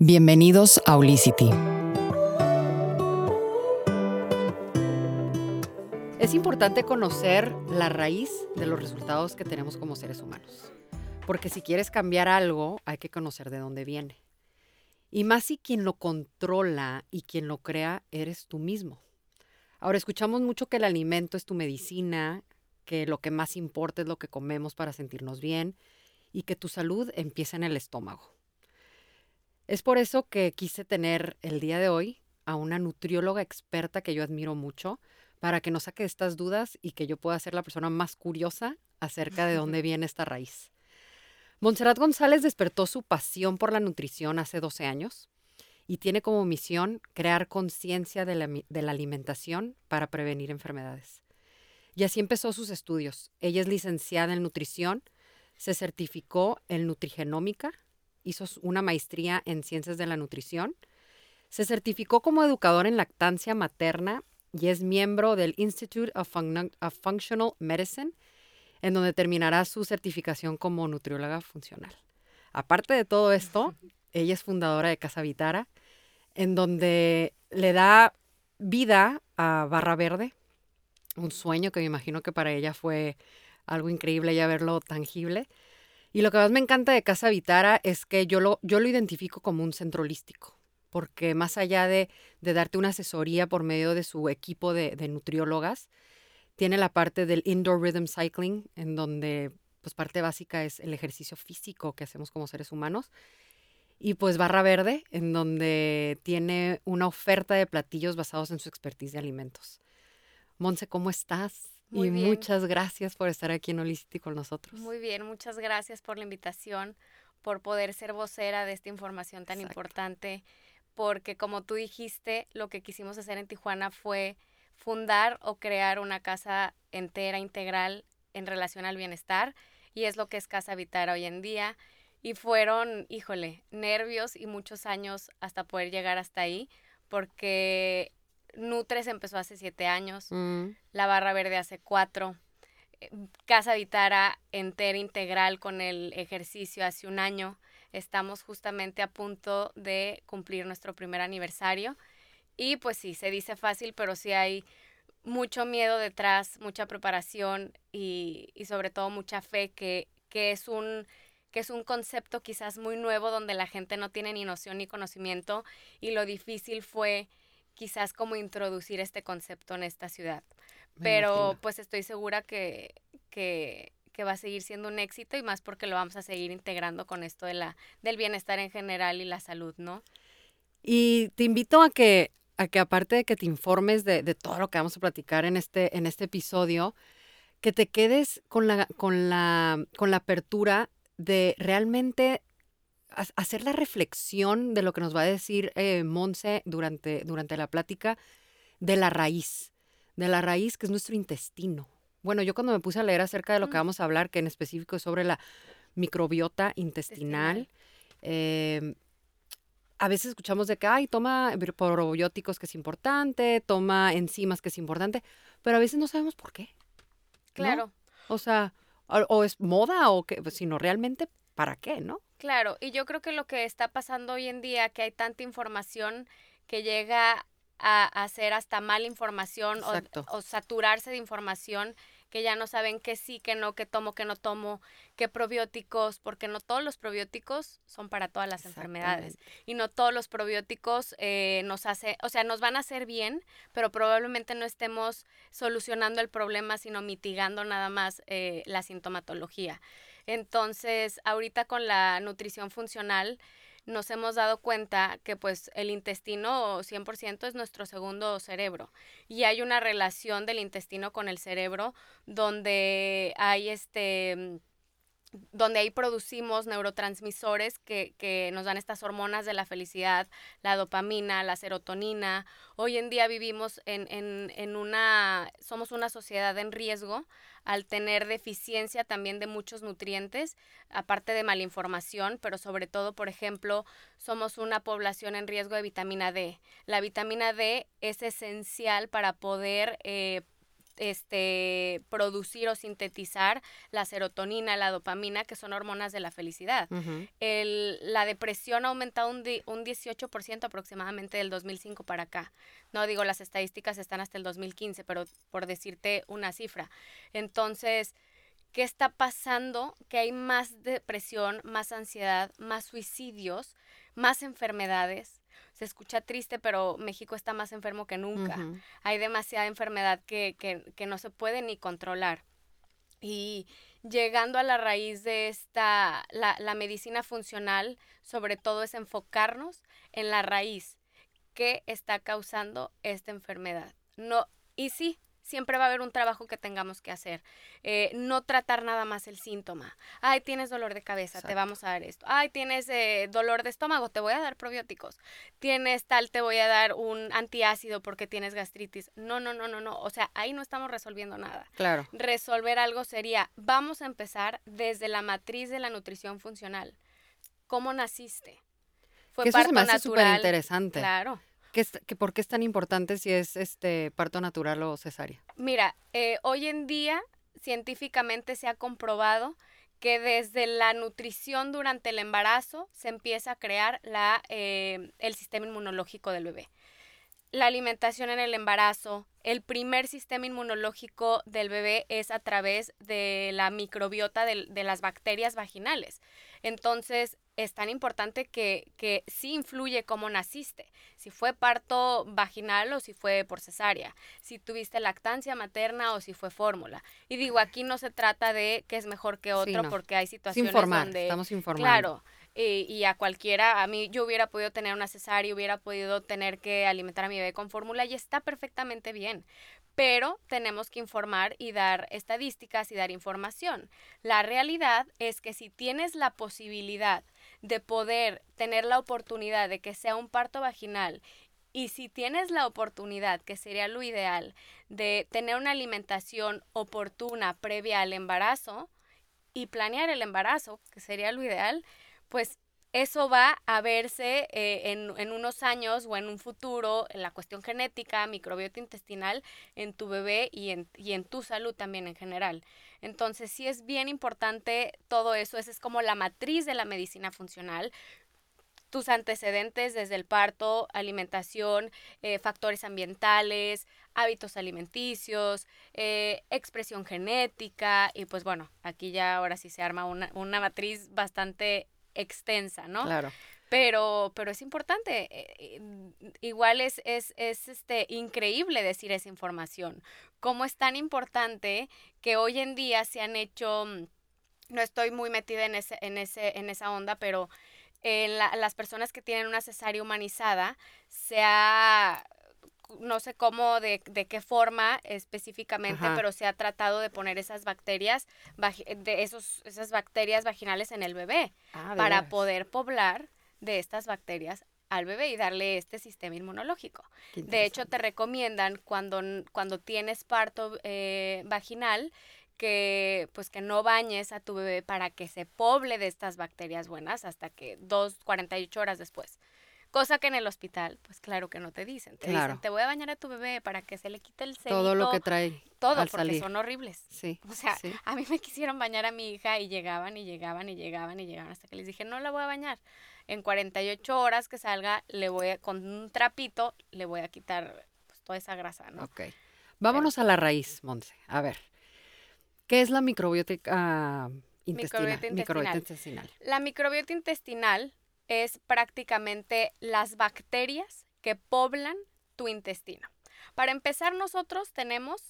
Bienvenidos a Olicity. Es importante conocer la raíz de los resultados que tenemos como seres humanos. Porque si quieres cambiar algo, hay que conocer de dónde viene. Y más si quien lo controla y quien lo crea eres tú mismo. Ahora escuchamos mucho que el alimento es tu medicina, que lo que más importa es lo que comemos para sentirnos bien y que tu salud empieza en el estómago. Es por eso que quise tener el día de hoy a una nutrióloga experta que yo admiro mucho para que nos saque estas dudas y que yo pueda ser la persona más curiosa acerca de dónde viene esta raíz. Montserrat González despertó su pasión por la nutrición hace 12 años y tiene como misión crear conciencia de la, de la, alimentación para prevenir enfermedades. Y así empezó sus estudios. Ella es licenciada en nutrición, se certificó en nutrigenómica hizo una maestría en ciencias de la nutrición. Se certificó como educador en lactancia materna y es miembro del Institute of, Functional Medicine, en donde terminará su certificación como nutrióloga funcional. Aparte de todo esto, ella es fundadora de Casa Vitara, en donde le da vida a Barra Verde, un sueño que me imagino que para ella fue algo increíble ya verlo tangible. Y lo que más me encanta de Casa Vitara es que yo lo, yo lo identifico como un centro holístico, porque más allá de, darte una asesoría por medio de su equipo de, nutriólogas, tiene la parte del indoor rhythm cycling, en donde pues parte básica es el ejercicio físico que hacemos como seres humanos. Y pues Barra Verde, en donde tiene una oferta de platillos basados en su expertise de alimentos. Monse, ¿cómo estás? Y muchas gracias por estar aquí en Olicity con nosotros. Muy bien, muchas gracias por la invitación, por poder ser vocera de esta información tan importante, porque como tú dijiste, lo que quisimos hacer en Tijuana fue fundar o crear una casa entera, integral en relación al bienestar, y es lo que es Casa Vitara hoy en día. Y fueron, híjole, nervios y muchos años hasta poder llegar hasta ahí, porque Nutres empezó hace siete años, mm. la Barra Verde hace cuatro, eh, Casa Vitara entera integral con el ejercicio hace un año. Estamos justamente a punto de cumplir nuestro primer aniversario. Y pues sí, se dice fácil, pero sí hay mucho miedo detrás, mucha preparación y, y sobre todo mucha fe que, que es un que es un concepto quizás muy nuevo donde la gente no tiene ni noción ni conocimiento y lo difícil fue quizás como introducir este concepto en esta ciudad. Pero pues estoy segura que, que, va a seguir siendo un éxito y más porque lo vamos a seguir integrando con esto de la, del bienestar en general y la salud, ¿no? Y te invito a que, a que aparte de que te informes de, de todo lo que vamos a platicar en este, en este episodio, que te quedes con la, con la, con la apertura de realmente hacer la reflexión de lo que nos va a decir eh, Monse durante, durante la plática de la raíz, de la raíz que es nuestro intestino. Bueno, yo cuando me puse a leer acerca de lo que vamos a hablar, que en específico es sobre la microbiota intestinal, em, a veces escuchamos de que, ay, toma probióticos que es importante, toma enzimas que es importante, pero a veces no sabemos por qué. Claro. O sea, o, es moda o qué, sino realmente para qué, ¿no? Claro, y yo creo que lo que está pasando hoy en día, que hay tanta información que llega a, hacer hasta mala información o, saturarse de información que ya no saben qué sí, qué no, qué tomo, qué no tomo, qué probióticos, porque no todos los probióticos son para todas las enfermedades y no todos los probióticos eh, nos hace, o sea, nos van a hacer bien, pero probablemente no estemos solucionando el problema, sino mitigando nada más eh, la sintomatología. Entonces, ahorita con la nutrición funcional nos hemos dado cuenta que pues el intestino 100% es nuestro segundo cerebro. Y hay una relación del intestino con el cerebro donde hay este donde ahí producimos neurotransmisores que, que, nos dan estas hormonas de la felicidad, la dopamina, la serotonina. Hoy en día vivimos en, en, en una, somos una sociedad en riesgo al tener deficiencia también de muchos nutrientes, aparte de malinformación, pero sobre todo, por ejemplo, somos una población en riesgo de vitamina D. La vitamina D es esencial para poder... Eh, este, producir o sintetizar la serotonina, la dopamina, que son hormonas de la felicidad. El, la depresión ha aumentado un, un 18% aproximadamente del 2005 para acá. No digo, las estadísticas están hasta el 2015, pero por decirte una cifra. Entonces, ¿qué está pasando? Que hay más depresión, más ansiedad, más suicidios, más enfermedades se escucha triste, pero México está más enfermo que nunca. Hay demasiada enfermedad que, que, no se puede ni controlar. Y llegando a la raíz de esta, la, la medicina funcional, sobre todo es enfocarnos en la raíz que está causando esta enfermedad. No, y sí, siempre va a haber un trabajo que tengamos que hacer. Eh, no tratar nada más el síntoma. Ay, tienes dolor de cabeza, te vamos a dar esto. Ay, tienes eh, dolor de estómago, te voy a dar probióticos. Tienes tal, te voy a dar un antiácido porque tienes gastritis. No, no, no, no, no. O sea, ahí no estamos resolviendo nada. Claro. Resolver algo sería, vamos a empezar desde la matriz de la nutrición funcional. ¿Cómo naciste? Fue parto eso se me hace súper interesante. Claro. ¿Qué, ¿Por qué es tan importante si es este parto natural o cesárea? Mira, eh, hoy en día científicamente se ha comprobado que desde la nutrición durante el embarazo se empieza a crear la, eh, el sistema inmunológico del bebé. La alimentación en el embarazo, el primer sistema inmunológico del bebé es a través de la microbiota de, de las bacterias vaginales. Entonces, es tan importante que, que sí influye cómo naciste, si fue parto vaginal o si fue por cesárea, si tuviste lactancia materna o si fue fórmula. Y digo, aquí no se trata de que es mejor que otro porque hay situaciones donde... Estamos informando. Claro, y, a cualquiera, a mí yo hubiera podido tener una cesárea, hubiera podido tener que alimentar a mi bebé con fórmula y está perfectamente bien pero tenemos que informar y dar estadísticas y dar información. La realidad es que si tienes la posibilidad de poder tener la oportunidad de que sea un parto vaginal y si tienes la oportunidad, que sería lo ideal, de tener una alimentación oportuna previa al embarazo y planear el embarazo, que sería lo ideal, pues eso va a verse eh, en, unos años o en un futuro en la cuestión genética, microbiota intestinal, en tu bebé y en, y en tu salud también en general. Entonces sí es bien importante todo eso, esa es como la matriz de la medicina funcional tus antecedentes desde el parto, alimentación, eh, factores ambientales, hábitos alimenticios, eh, expresión genética y pues bueno, aquí ya ahora sí se arma una, una matriz bastante extensa, ¿no? Claro. Pero, pero es importante, eh, eh, igual es, es, es este, increíble decir esa información. Cómo es tan importante que hoy en día se han hecho, mm, no estoy muy metida en, ese, en, ese, en esa onda, pero en las personas que tienen una cesárea humanizada se ha no sé cómo, de, de qué forma específicamente, pero se ha tratado de poner esas bacterias, de esos, esas bacterias vaginales en el bebé ah, para poder poblar de estas bacterias al bebé y darle este sistema inmunológico. De hecho, te recomiendan cuando, cuando tienes parto eh, vaginal que pues que no bañes a tu bebé para que se poble de estas bacterias buenas hasta que dos, 48 horas después. Cosa que en el hospital, pues claro que no te dicen. Te dicen, te voy a bañar a tu bebé para que se le quite el cedito. Todo lo que trae. Todo, porque son horribles. Sí. O sea, a mí me quisieron bañar a mi hija y llegaban y llegaban y llegaban y llegaban hasta que les dije, no la voy a bañar. En 48 horas que salga, le voy a, con un trapito, le voy a quitar pues, toda esa grasa, ¿no? Ok. Vámonos a la raíz, Monse. A ver, ¿qué es la microbiótica intestinal? Microbiota intestinal. La microbiota intestinal es prácticamente las bacterias que poblan tu intestino. Para empezar, nosotros tenemos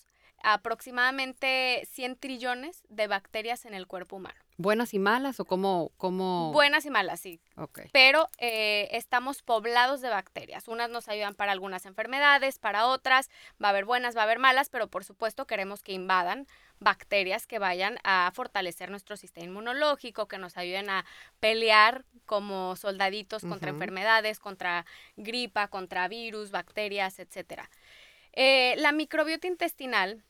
aproximadamente 100 trillones de bacterias en el cuerpo humano. ¿Buenas y malas o cómo? Buenas y malas, sí. Okay. Pero eh, estamos poblados de bacterias. Unas nos ayudan para algunas enfermedades, para otras va a haber buenas, va a haber malas, pero por supuesto queremos que invadan bacterias que vayan a fortalecer nuestro sistema inmunológico, que nos ayuden a pelear como soldaditos contra enfermedades, contra gripa, contra virus, bacterias, etc. Eh, la microbiota intestinal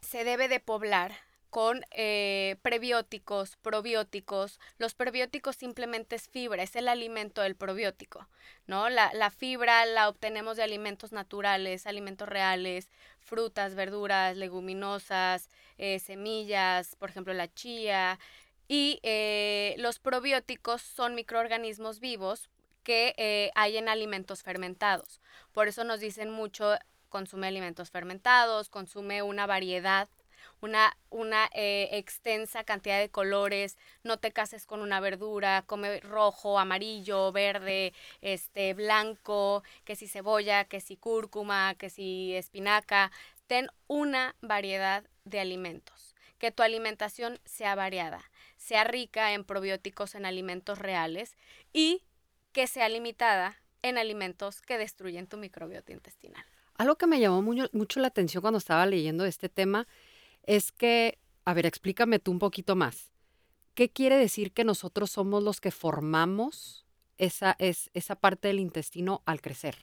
se debe de poblar con eh, prebióticos, probióticos. Los prebióticos simplemente es fibra, es el alimento del probiótico, ¿no? La, la fibra la obtenemos de alimentos naturales, alimentos reales, frutas, verduras, leguminosas, eh, semillas, por ejemplo la chía. Y eh, los probióticos son microorganismos vivos que hay en alimentos fermentados. Por eso nos dicen mucho, consume alimentos fermentados, consume una variedad una, una eh, extensa cantidad de colores, no te cases con una verdura, come rojo, amarillo, verde, este, blanco, que si cebolla, que si cúrcuma, que si espinaca, ten una variedad de alimentos, que tu alimentación sea variada, sea rica en probióticos en alimentos reales y que sea limitada en alimentos que destruyen tu microbiota intestinal. Algo que me llamó mucho la atención cuando estaba leyendo este tema es que, a ver, explícame tú un poquito más. ¿Qué quiere decir que nosotros somos los que formamos esa, es, esa parte del intestino al crecer?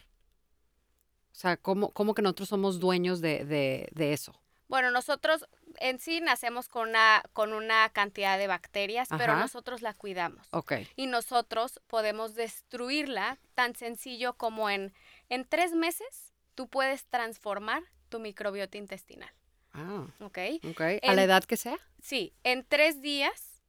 O sea, ¿cómo, cómo que nosotros somos dueños de, de, de, eso? Bueno, nosotros en sí nacemos con una, con una cantidad de bacterias, pero nosotros la cuidamos. Ok. Y nosotros podemos destruirla tan sencillo como en, en tres meses tú puedes transformar tu microbiota intestinal. Ah. ¿Ok? ¿A la edad que sea? Sí, en tres días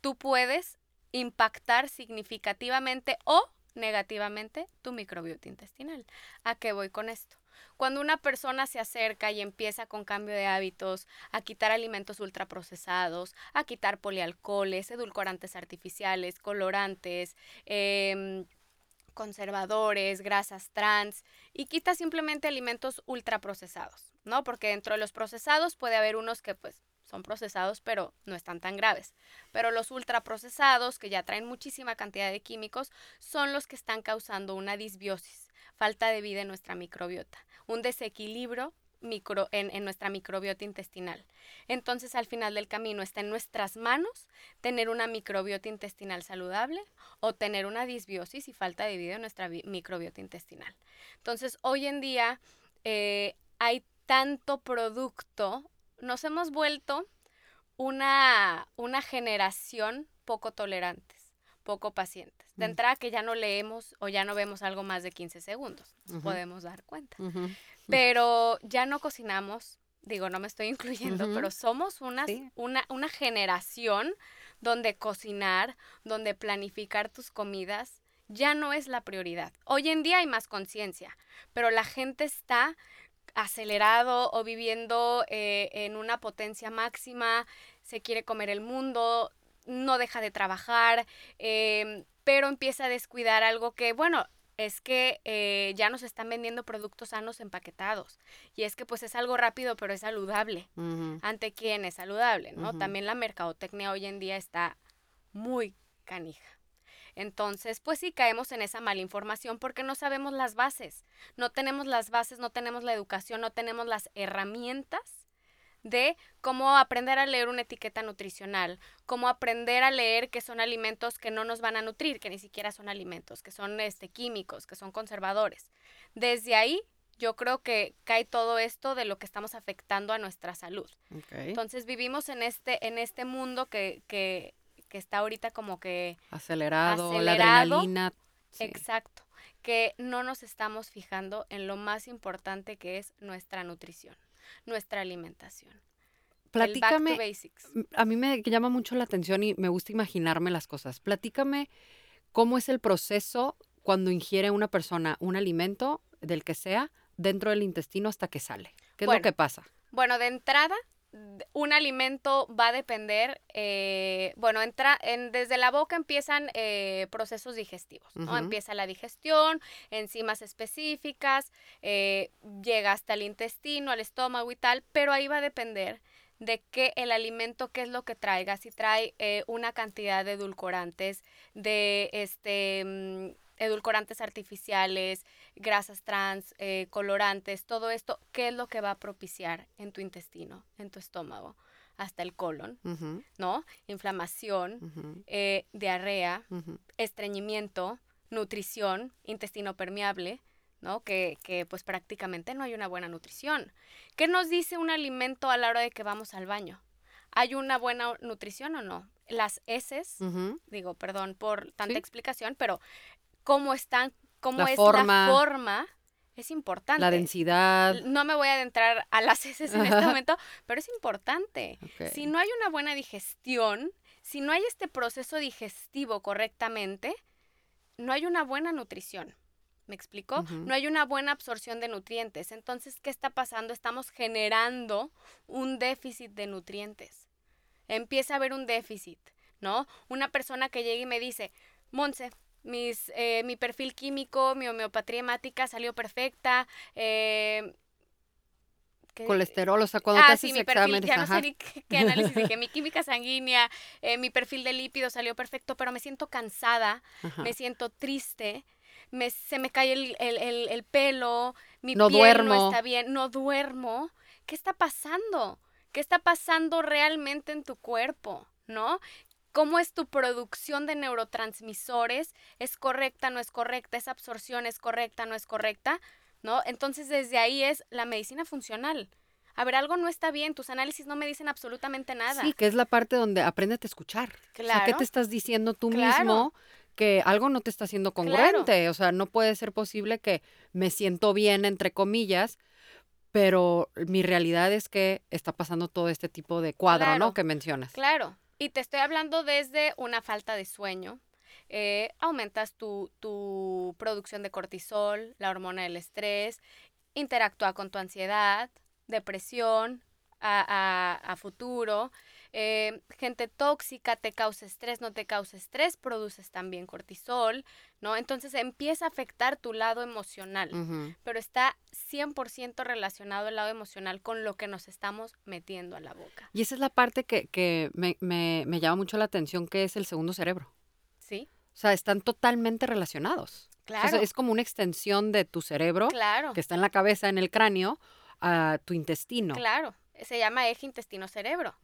tú puedes impactar significativamente o negativamente tu microbiota intestinal. ¿A qué voy con esto? Cuando una persona se acerca y empieza con cambio de hábitos, a quitar alimentos ultraprocesados, a quitar polialcoholes, edulcorantes artificiales, colorantes, eh, conservadores, grasas trans y quita simplemente alimentos ultraprocesados, ¿no? Porque dentro de los procesados puede haber unos que pues son procesados pero no están tan graves. Pero los ultraprocesados, que ya traen muchísima cantidad de químicos, son los que están causando una disbiosis, falta de vida en nuestra microbiota, un desequilibrio micro, en, en, nuestra microbiota intestinal. Entonces, al final del camino está en nuestras manos tener una microbiota intestinal saludable o tener una disbiosis y falta de vida en nuestra microbiota intestinal. Entonces, hoy en día eh, hay tanto producto, nos hemos vuelto una, una generación poco tolerantes, poco pacientes. De entrada que ya no leemos o ya no vemos algo más de 15 segundos, nos podemos dar cuenta. Pero ya no cocinamos, digo, no me estoy incluyendo, pero somos una, una generación donde cocinar, donde planificar tus comidas ya no es la prioridad. Hoy en día hay más conciencia, pero la gente está acelerado o viviendo eh, en una potencia máxima, se quiere comer el mundo, no deja de trabajar, em, pero empieza a descuidar algo que, bueno, es que eh, ya nos están vendiendo productos sanos empaquetados. Y es que pues es algo rápido, pero es saludable. ¿Ante quién es saludable? ¿no? También la mercadotecnia hoy en día está muy canija. Entonces, pues sí caemos en esa mala información porque no sabemos las bases. No tenemos las bases, no tenemos la educación, no tenemos las herramientas de cómo aprender a leer una etiqueta nutricional, cómo aprender a leer que son alimentos que no nos van a nutrir, que ni siquiera son alimentos, que son este, químicos, que son conservadores. Desde ahí yo creo que cae todo esto de lo que estamos afectando a nuestra salud. Entonces vivimos en este, en este mundo que, que, que está ahorita como que acelerado, la adrenalina. Exacto, que no nos estamos fijando en lo más importante que es nuestra nutrición nuestra alimentación. Platícame. A mí me llama mucho la atención y me gusta imaginarme las cosas. Platícame cómo es el proceso cuando ingiere una persona un alimento, del que sea, dentro del intestino hasta que sale. ¿Qué es lo que pasa? Bueno, de entrada, un alimento va a depender, eh, bueno, entra, en, desde la boca empiezan eh, procesos digestivos, ¿no? Empieza la digestión, enzimas específicas, eh, llega hasta el intestino, al estómago y tal, pero ahí va a depender de qué el alimento, qué es lo que traiga, si trae una cantidad de edulcorantes, de este mm, edulcorantes artificiales, grasas trans, eh, colorantes, todo esto, ¿qué es lo que va a propiciar en tu intestino, en tu estómago? hasta el colon, ¿no? Inflamación, eh, diarrea, estreñimiento, nutrición, intestino permeable, ¿no? Que, que, pues prácticamente no hay una buena nutrición. ¿Qué nos dice un alimento a la hora de que vamos al baño? ¿hay una buena nutrición o no? Las heces, digo, perdón por tanta Sí. explicación, pero cómo están, cómo La es forma. la forma, es importante. La densidad. No me voy a adentrar a las heces en este momento, pero es importante. Si no hay una buena digestión, si no hay este proceso digestivo correctamente, no hay una buena nutrición. ¿Me explico? No hay una buena absorción de nutrientes. Entonces, ¿qué está pasando? Estamos generando un déficit de nutrientes. Empieza a haber un déficit, ¿no? Una persona que llega y me dice, Monse, mis, eh, mi perfil químico, mi homeopatría hemática salió perfecta. eh, ¿qué- Colesterol, o sea, cuando te ah, haces sí, mi perfil, ya no sé ni qué, qué análisis dije, mi química sanguínea, eh, mi perfil de lípidos salió perfecto, pero me siento cansada, Ajá. me siento triste, me, se me cae el, el- el- el pelo, mi No piel duermo. no está bien, no duermo. ¿Qué está pasando? ¿Qué está pasando realmente en tu cuerpo? ¿No? ¿Cómo es tu producción de neurotransmisores? ¿Es correcta, no es correcta? ¿Esa absorción es correcta, no es correcta? ¿No? Entonces desde ahí es la medicina funcional. A ver, algo no está bien, tus análisis no me dicen absolutamente nada. Sí, que es la parte donde apréndete a escuchar. O sea, ¿qué Claro. te estás diciendo tú Claro. mismo? Que algo no te está haciendo Claro. congruente. O sea, no puede ser posible que me siento bien, entre comillas, pero mi realidad es que está pasando todo este tipo de cuadro, Claro. ¿no? Que mencionas. Claro, y te estoy hablando desde una falta de sueño. eh, aumentas tu, tu producción de cortisol, la hormona del estrés, interactúa con tu ansiedad, depresión a, a- a futuro. Eh, gente tóxica te causa estrés, no te causa estrés, produces también cortisol, ¿no? Entonces empieza a afectar tu lado emocional pero está 100% relacionado el lado emocional con lo que nos estamos metiendo a la boca. Y esa es la parte que, que me, me- me llama mucho la atención, que es el segundo cerebro. ¿Sí? O sea, están totalmente relacionados. O sea, Claro. es como una extensión de tu cerebro, Claro. que está en la cabeza, en el cráneo, a tu intestino. Claro. Se llama eje intestino-cerebro.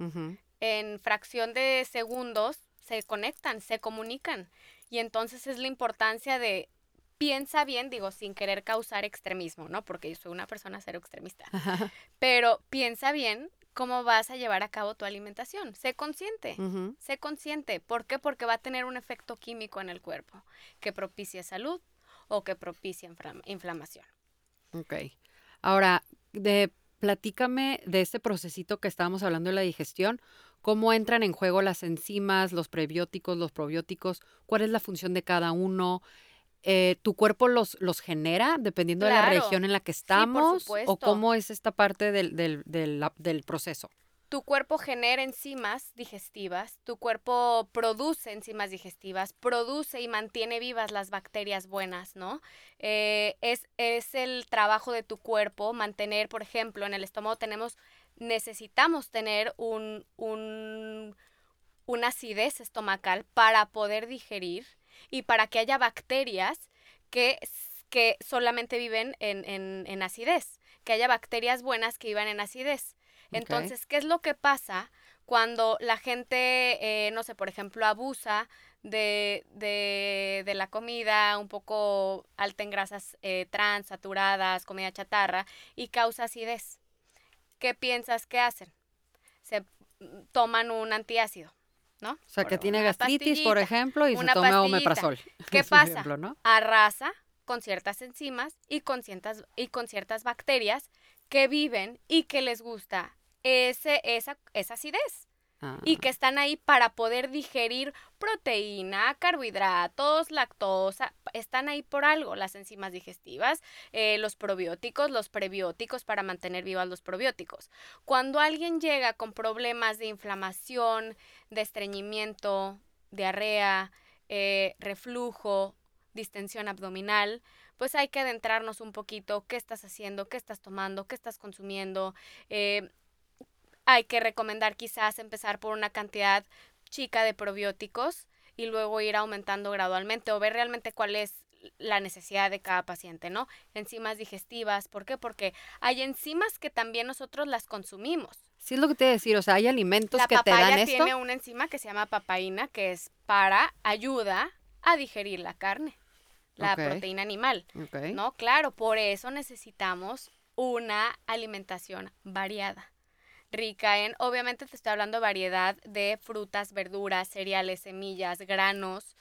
En fracción de segundos se conectan, se comunican. Y entonces es la importancia de piensa bien, digo, sin querer causar extremismo, ¿no? Porque yo soy una persona cero extremista. Pero piensa bien cómo vas a llevar a cabo tu alimentación. Sé consciente. Sé consciente. ¿Por qué? Porque va a tener un efecto químico en el cuerpo que propicia salud o que propicia inflam- inflamación. Ok. Ahora, de, platícame de este procesito que estábamos hablando de la digestión. ¿Cómo entran en juego las enzimas, los prebióticos, los probióticos? ¿Cuál es la función de cada uno? Eh, ¿Tu cuerpo los, los genera dependiendo de la región en la que estamos? ¿O cómo es esta parte del, del, del proceso? Tu cuerpo genera enzimas digestivas, tu cuerpo produce enzimas digestivas, produce y mantiene vivas las bacterias buenas, ¿no? Eh, es, es el trabajo de tu cuerpo mantener, por ejemplo, en el estómago tenemos, necesitamos tener un, un, una acidez estomacal para poder digerir y para que haya bacterias que, que solamente viven en, en, en acidez, que haya bacterias buenas que vivan en acidez. Entonces, ¿qué es lo que pasa cuando la gente, eh, no sé, por ejemplo, abusa de, de, de la comida un poco alta en grasas eh, trans, saturadas, comida chatarra, y causa acidez? ¿Qué piensas que hacen? Se toman un antiácido, ¿no? O sea, Por que tiene gastritis, por ejemplo, y se toma omeprazol. ¿Qué pasa? ejemplo, ¿no? arrasa con ciertas enzimas y con ciertas, y con ciertas bacterias que viven y que les gusta ese, esa, esa acidez y Ah, que están ahí para poder digerir proteína, carbohidratos, lactosa, están ahí por algo, las enzimas digestivas, eh, los probióticos, los prebióticos para mantener vivas los probióticos. Cuando alguien llega con problemas de inflamación, de estreñimiento, diarrea, eh, reflujo, distensión abdominal, pues hay que adentrarnos un poquito, qué estás haciendo, qué estás tomando, qué estás consumiendo. eh, hay que recomendar quizás empezar por una cantidad chica de probióticos y luego ir aumentando gradualmente o ver realmente cuál es la necesidad de cada paciente, ¿no? Enzimas digestivas, ¿por qué? Porque hay enzimas que también nosotros las consumimos. Sí, es lo que te iba a decir. O sea, hay alimentos La que te dan papaya esto. tiene una enzima que se llama papaína, que es para ayuda a digerir la carne, la proteína animal. No, claro, por eso necesitamos una alimentación variada, rica en, obviamente te estoy hablando de variedad de frutas, verduras, cereales, semillas, granos,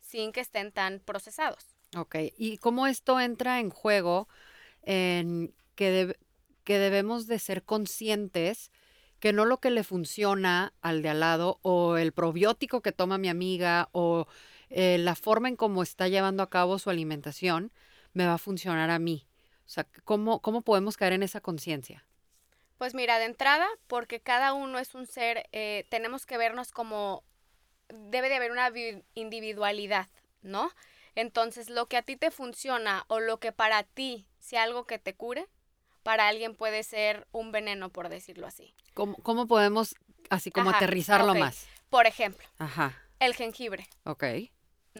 sin que estén tan procesados. Ok, ¿y cómo esto entra en juego en que, que debemos de ser conscientes que no lo que le funciona al de al lado o el probiótico que toma mi amiga o eh, la forma en cómo está llevando a cabo su alimentación me va a funcionar a mí? O sea, ¿cómo, cómo podemos caer en esa conciencia? Pues mira, de entrada, porque cada uno es un ser, eh, tenemos que vernos como, debe de haber una individualidad, ¿no? Entonces, lo que a ti te funciona o lo que para ti sea algo que te cure, para alguien puede ser un veneno, por decirlo así. ¿Cómo, cómo podemos así como aterrizarlo más? Por ejemplo, el jengibre. Ok.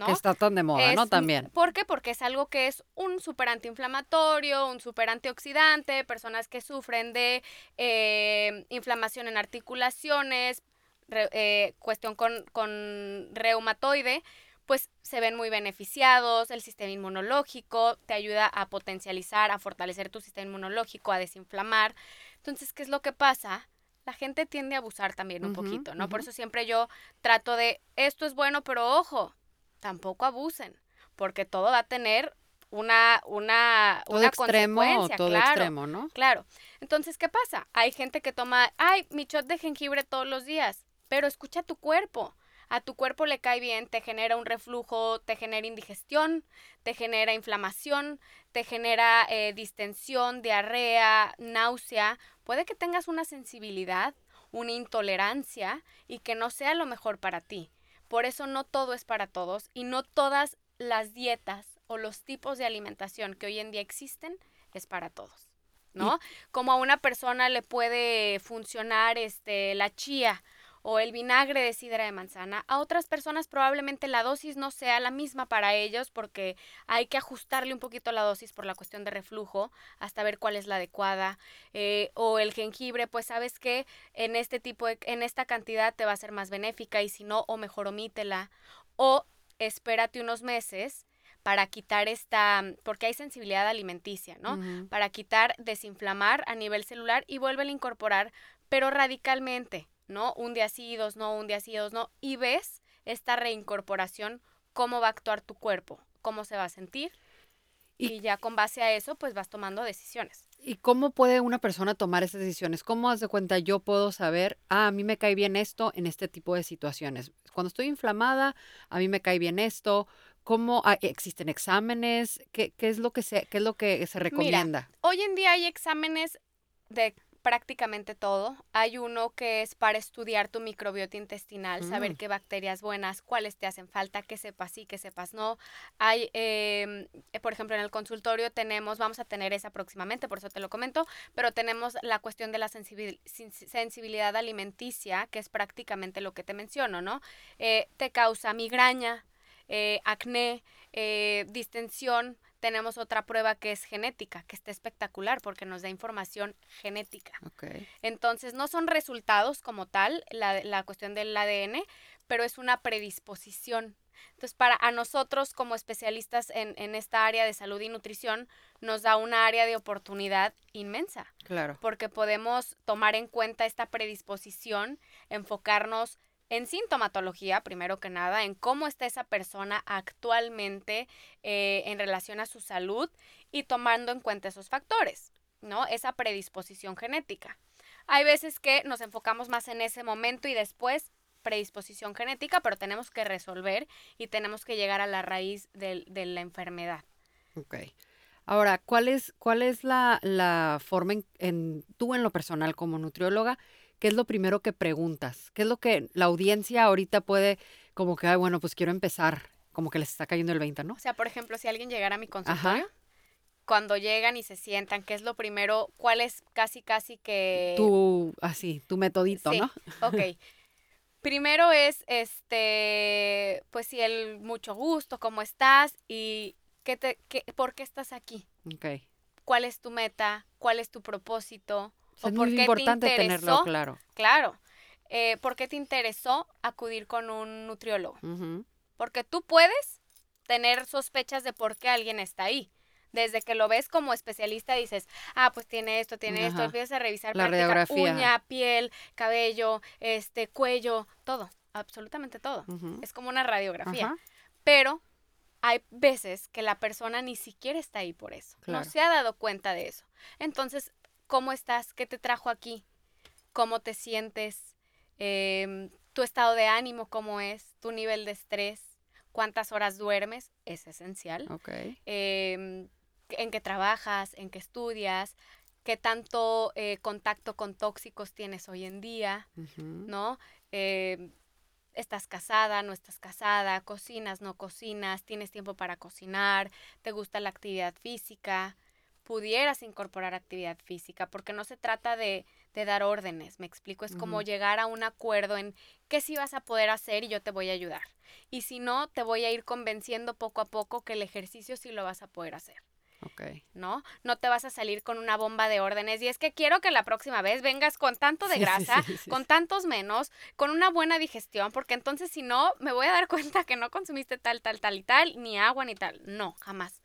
Que está tan de moda, ¿no? También. ¿Por qué? Porque es algo que es un super antiinflamatorio, un super antioxidante, personas que sufren de eh, inflamación en articulaciones, eh, cuestión con, con reumatoide, pues se ven muy beneficiados, el sistema inmunológico te ayuda a potencializar, a fortalecer tu sistema inmunológico, a desinflamar. Entonces, ¿qué es lo que pasa? La gente tiende a abusar también un poquito, ¿no? Por eso siempre yo trato de, esto es bueno, pero ojo, tampoco abusen, porque todo va a tener una, una, todo extremo, consecuencia, todo extremo, ¿no? Claro. Entonces, ¿qué pasa? Hay gente que toma, ay, mi shot de jengibre todos los días, pero escucha tu cuerpo. A tu cuerpo le cae bien, te genera un reflujo, te genera indigestión, te genera inflamación, te genera eh, distensión, diarrea, náusea. Puede que tengas una sensibilidad, una intolerancia y que no sea lo mejor para ti. Por eso no todo es para todos y no todas las dietas o los tipos de alimentación que hoy en día existen es para todos, ¿no? Como a una persona le puede funcionar este la chía o el vinagre de sidra de manzana. A otras personas probablemente la dosis no sea la misma para ellos porque hay que ajustarle un poquito la dosis por la cuestión de reflujo hasta ver cuál es la adecuada. Eh, o el jengibre, pues sabes que en este tipo, de, en esta cantidad te va a ser más benéfica y si no, o mejor omítela. O espérate unos meses para quitar esta, porque hay sensibilidad alimenticia, ¿no? Para quitar, desinflamar a nivel celular y vuelve a incorporar, pero radicalmente. ¿No? Un día sí, dos no, un día sí, dos no, y ves esta reincorporación, cómo va a actuar tu cuerpo, cómo se va a sentir, y, ya con base a eso, pues vas tomando decisiones. ¿Y cómo puede una persona tomar esas decisiones? ¿Cómo haz de cuenta yo puedo saber, ah, a mí me cae bien esto en este tipo de situaciones? Cuando estoy inflamada, a mí me cae bien esto. ¿Cómo ah, existen exámenes? ¿Qué, ¿Qué, es lo que se, qué es lo que se recomienda? hoy en día hay exámenes de prácticamente todo. Hay uno que es para estudiar tu microbiota intestinal, saber mm. qué bacterias buenas, cuáles te hacen falta, que sepas sí, que sepas no. Hay, em, eh, por ejemplo, en el consultorio tenemos, vamos a tener esa próximamente, por eso te lo comento, pero tenemos la cuestión de la sensibilidad alimenticia, que es prácticamente lo que te menciono, ¿no? Eh, te causa migraña, eh, acné, distensión, tenemos otra prueba que es genética, que está espectacular porque nos da información genética. Entonces, no son resultados como tal, la, la cuestión del ADN, pero es una predisposición. Entonces, para a nosotros como especialistas en, en, esta área de salud y nutrición, nos da una área de oportunidad inmensa. Claro. Porque podemos tomar en cuenta esta predisposición, enfocarnos en sintomatología, primero que nada, en cómo está esa persona actualmente eh, en relación a su salud y tomando en cuenta esos factores, ¿no? Esa predisposición genética. Hay veces que nos enfocamos más en ese momento y después predisposición genética, pero tenemos que resolver y tenemos que llegar a la raíz de, la enfermedad. Ok. Ahora, ¿cuál es, cuál es la, la forma en, tú en lo personal como nutrióloga ¿qué es lo primero que preguntas? ¿Qué es lo que la audiencia ahorita puede, como que, ay, bueno, pues quiero empezar, como que les está cayendo el 20, ¿no? O sea, por ejemplo, si alguien llegara a mi consultorio, cuando llegan y se sientan, ¿qué es lo primero? ¿Cuál es casi, casi que... Tu, así, tu metodito, sí. ¿no? Ok. Primero es, este, pues sí, el mucho gusto, cómo estás y qué te, qué, por qué estás aquí. Ok. ¿Cuál es tu meta? ¿Cuál es tu propósito? Es muy importante tenerlo claro. Claro. Eh, ¿Por qué te interesó acudir con un nutriólogo? Porque tú puedes tener sospechas de por qué alguien está ahí. Desde que lo ves como especialista dices, ah, pues tiene esto, tiene esto, empiezas a revisar La radiografía. uña, piel, cabello, este, cuello, todo, absolutamente todo. Es como una radiografía. Ajá. Pero hay veces que la persona ni siquiera está ahí por eso. Claro. No se ha dado cuenta de eso. Entonces, ¿cómo estás? ¿Qué te trajo aquí? ¿Cómo te sientes? Em, ¿Tu estado de ánimo cómo es? ¿Tu nivel de estrés? ¿Cuántas horas duermes? Es esencial. Ok. Em, ¿En qué trabajas? ¿En qué estudias? ¿Qué tanto eh, contacto con tóxicos tienes hoy en día? ¿no? Eh, estás casada, no estás casada, cocinas, no cocinas, tienes tiempo para cocinar, te gusta la actividad física, pudieras incorporar actividad física, porque no se trata de, de dar órdenes, me explico, es como llegar a un acuerdo en qué sí vas a poder hacer y yo te voy a ayudar. Y si no, te voy a ir convenciendo poco a poco que el ejercicio sí lo vas a poder hacer. Ok. ¿no? No te vas a salir con una bomba de órdenes y es que quiero que la próxima vez vengas con tanto de sí, grasa, sí, sí, con tantos menos, con una buena digestión, porque entonces si no, me voy a dar cuenta que no consumiste tal, tal, tal y tal, ni agua ni tal. No, jamás.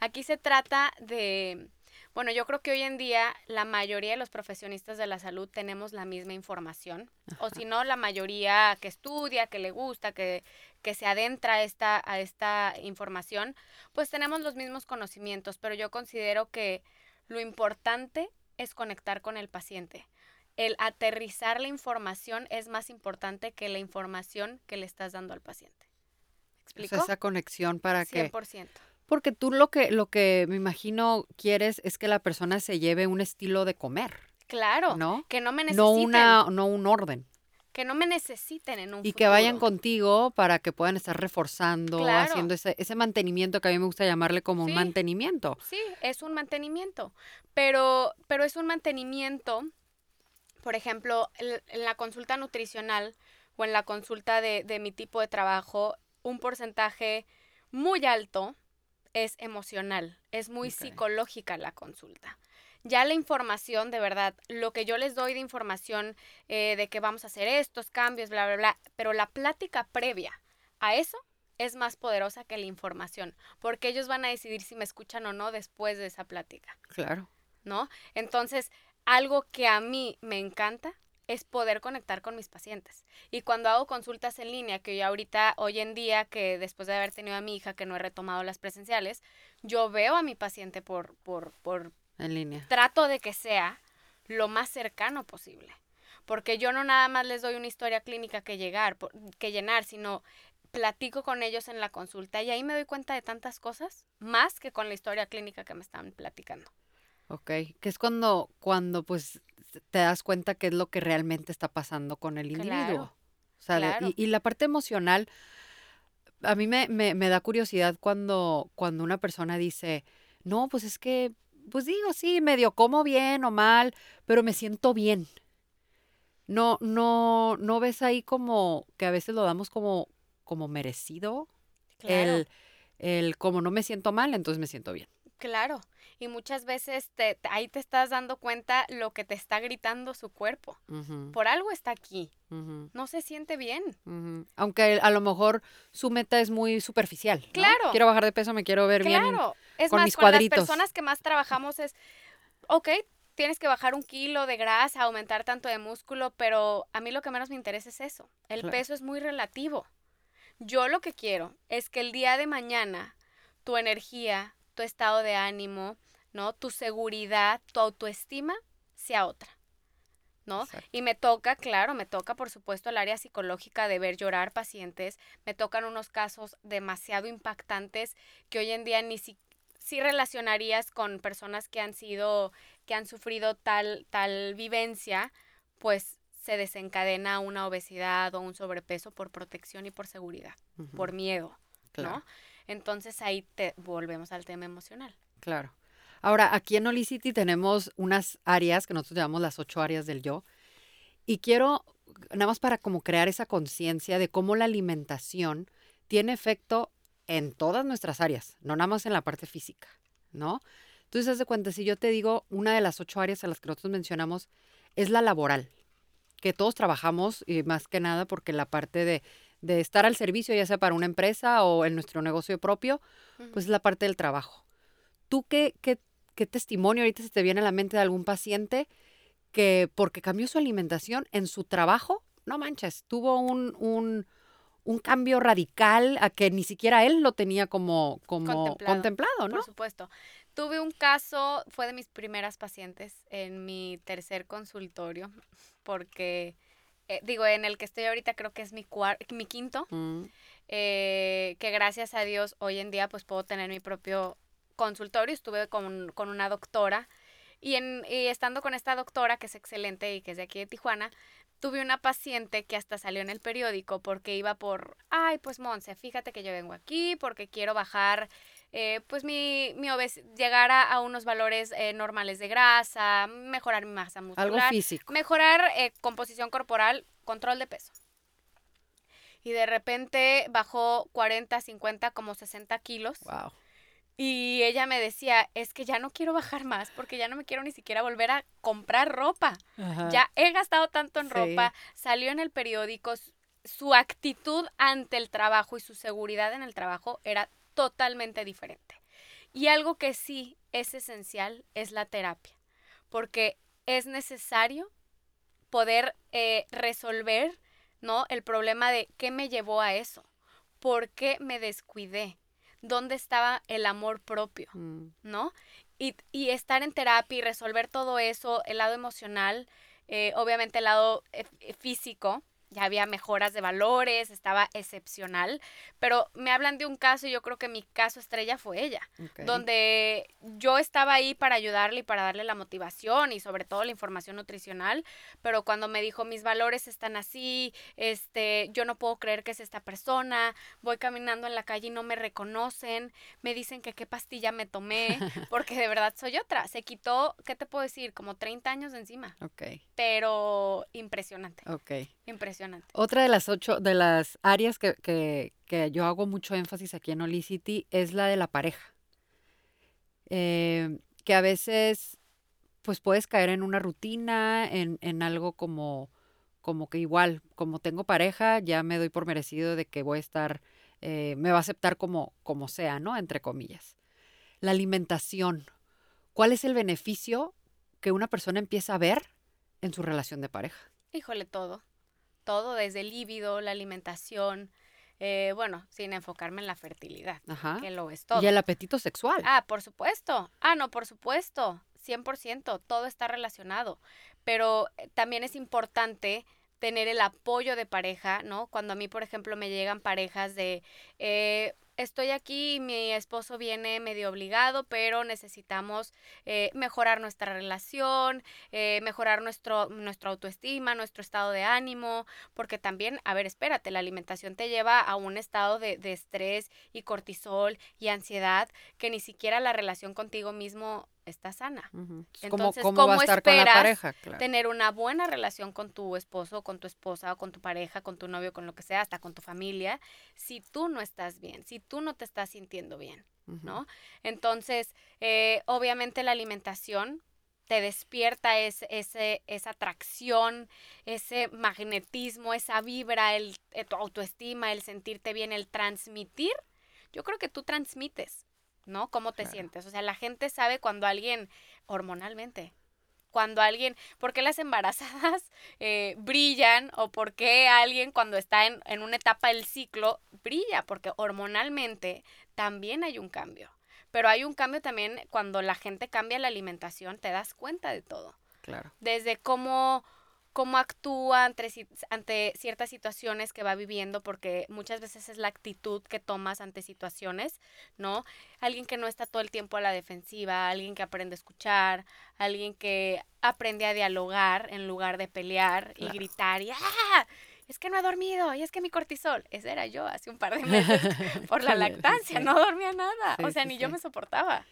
Aquí se trata de, bueno, yo creo que hoy en día la mayoría de los profesionistas de la salud tenemos la misma información, o si no, la mayoría que estudia, que le gusta, que, que se adentra a esta, a esta información, pues tenemos los mismos conocimientos, pero yo considero que lo importante es conectar con el paciente. El aterrizar la información es más importante que la información que le estás dando al paciente. ¿Me O sea, explico? esa conexión para que 100%. Porque tú lo que, lo que me imagino quieres es que la persona se lleve un estilo de comer, Claro, ¿no? que no me necesiten, No, una, no un orden. que no me necesiten en un Y que vayan contigo para que puedan estar reforzando, Claro. haciendo ese, ese mantenimiento que a mí me gusta llamarle como un mantenimiento. Sí, es un mantenimiento, pero, pero es un mantenimiento, por ejemplo, el- en la consulta nutricional o en la consulta de, de mi tipo de trabajo, un porcentaje muy alto es emocional, es muy psicológica la consulta. Ya la información, de verdad, lo que yo les doy de información eh, de que vamos a hacer estos cambios, bla, bla, bla, pero la plática previa a eso es más poderosa que la información, porque ellos van a decidir si me escuchan o no después de esa plática, Claro. ¿no? Entonces, algo que a mí me encanta es poder conectar con mis pacientes. Y cuando hago consultas en línea, que yo ahorita, hoy en día, que después de haber tenido a mi hija, que no he retomado las presenciales, yo veo a mi paciente por, por, por En línea. trato de que sea lo más cercano posible. Porque yo no nada más les doy una historia clínica que llegar, por- que llenar, sino platico con ellos en la consulta y ahí me doy cuenta de tantas cosas, más que con la historia clínica que me están platicando. Ok. Que es cuando, cuando pues te das cuenta qué es lo que realmente está pasando con el individuo. Claro, O sea, claro. y, y la parte emocional, a mí me, me, me da curiosidad cuando, cuando una persona dice, no, pues es que, pues digo, sí, medio como bien o mal, pero me siento bien. No, no, no ves ahí como que a veces lo damos como, como merecido. Claro, El, el como no me siento mal, entonces me siento bien. Claro. Y muchas veces te, ahí te estás dando cuenta lo que te está gritando su cuerpo. Por algo está aquí. No se siente bien. Aunque a lo mejor su meta es muy superficial. ¿no? Claro. Quiero bajar de peso, me quiero ver bien. Claro, es con más, mis con las personas que más trabajamos es, ok, tienes que bajar un kilo de grasa, aumentar tanto de músculo, pero a mí lo que menos me interesa es eso. El Claro. peso es muy relativo. Yo lo que quiero es que el día de mañana tu energía, tu estado de ánimo, ¿no? Tu seguridad, tu autoestima sea otra. ¿no? Exacto. Y me toca, claro, me toca por supuesto el área psicológica de ver llorar pacientes, me tocan unos casos demasiado impactantes que hoy en día ni si, si relacionarías con personas que han sido, que han sufrido tal, tal vivencia, pues se desencadena una obesidad o un sobrepeso por protección y por seguridad, por miedo, claro, ¿no? Entonces ahí te volvemos al tema emocional. Claro. Ahora, aquí en Olicity tenemos unas áreas que nosotros llamamos las ocho áreas del yo. Y quiero, nada más para como crear esa conciencia de cómo la alimentación tiene efecto en todas nuestras áreas, no nada más en la parte física, ¿no? Entonces, haz de cuenta, si yo te digo, una de las ocho áreas a las que nosotros mencionamos es la laboral, que todos trabajamos, y más que nada porque la parte de, de estar al servicio, ya sea para una empresa o en nuestro negocio propio, pues es la parte del trabajo. ¿Tú qué, qué, qué testimonio ahorita se te viene a la mente de algún paciente que porque cambió su alimentación en su trabajo, no manches, tuvo un, un, un cambio radical a que ni siquiera él lo tenía como, como contemplado, ¿no? Por supuesto. Tuve un caso, fue de mis primeras pacientes en mi tercer consultorio, porque, eh, digo, en el que estoy ahorita creo que es mi, mi quinto, mm. eh, que gracias a Dios hoy en día pues puedo tener mi propio consultorio. Estuve con, con una doctora y, en, y estando con esta doctora, que es excelente y que es de aquí de Tijuana, tuve una paciente que hasta salió en el periódico porque iba por, ay, pues Monse, fíjate que yo vengo aquí porque quiero bajar, eh, pues mi, mi obesidad, llegar a, unos valores eh, normales de grasa, mejorar mi masa muscular. Algo físico. Mejorar eh, composición corporal, control de peso. Y de repente bajó 40, 50, como 60 kilos. Wow. Y ella me decía, es que ya no quiero bajar más porque ya no me quiero ni siquiera volver a comprar ropa. Ya he gastado tanto en ropa, salió en el periódico, su actitud ante el trabajo y su seguridad en el trabajo era totalmente diferente. Y algo que sí es esencial es la terapia, porque es necesario poder eh, resolver ¿no? el problema de qué me llevó a eso, por qué me descuidé, dónde estaba el amor propio, mm. ¿no? Y, y, estar en terapia y resolver todo eso, el lado emocional, eh, obviamente el lado eh, físico, ya había mejoras de valores, estaba excepcional, pero me hablan de un caso y yo creo que mi caso estrella fue ella, donde yo estaba ahí para ayudarle y para darle la motivación y sobre todo la información nutricional, pero cuando me dijo mis valores están así, este, yo no puedo creer que es esta persona, voy caminando en la calle y no me reconocen, me dicen que qué pastilla me tomé, porque de verdad soy otra, se quitó, ¿qué te puedo decir? Como 30 años de encima. Ok. Pero impresionante. Ok. Impresionante. Otra de las ocho, de las áreas que, yo hago mucho énfasis aquí en Olicity es la de la pareja. Eh, que a veces, pues puedes caer en una rutina, en, algo como, como que igual, como tengo pareja, ya me doy por merecido de que voy a estar, eh, me va a aceptar como, como sea, ¿no? Entre comillas. La alimentación. ¿Cuál es el beneficio que una persona empieza a ver en su relación de pareja? Híjole, todo todo, desde el líbido, la alimentación, eh, bueno, sin enfocarme en la fertilidad, que lo es todo. Y el apetito sexual. Ah, por supuesto. Ah, no, por supuesto. 100%, todo está relacionado. Pero eh, también es importante tener el apoyo de pareja, ¿no? Cuando a mí, por ejemplo, me llegan parejas de, eh, estoy aquí, mi esposo viene medio obligado, pero necesitamos eh, mejorar nuestra relación, eh, mejorar nuestro, nuestra autoestima, nuestro estado de ánimo, porque también, a ver, espérate, la alimentación te lleva a un estado de, de estrés y cortisol y ansiedad que ni siquiera la relación contigo mismo está sana. Entonces, ¿cómo, va a estar con la pareja? tener una buena relación con tu esposo, con tu esposa, o con tu pareja, con tu novio, con lo que sea, hasta con tu familia, si tú no estás bien, si tú no te estás sintiendo bien, ¿no? Entonces, eh, obviamente la alimentación te despierta ese, ese, esa atracción, ese magnetismo, esa vibra, el, eh, tu autoestima, el sentirte bien, el transmitir. Yo creo que tú transmites, ¿no? ¿Cómo te sientes? O sea, la gente sabe cuando alguien, hormonalmente, cuando alguien, ¿por qué las embarazadas eh, brillan o por qué alguien cuando está en, en una etapa del ciclo brilla? Porque hormonalmente también hay un cambio. Pero hay un cambio también cuando la gente cambia la alimentación, te das cuenta de todo. Claro. Desde cómo cómo actúa ante, ante, ciertas situaciones que va viviendo, porque muchas veces es la actitud que tomas ante situaciones, ¿no? Alguien que no está todo el tiempo a la defensiva, alguien que aprende a escuchar, alguien que aprende a dialogar en lugar de pelear y gritar y ¡ah! Es que no he dormido y es que mi cortisol, ese era yo hace un par de meses por la lactancia, no dormía nada, o sea, ni yo me soportaba.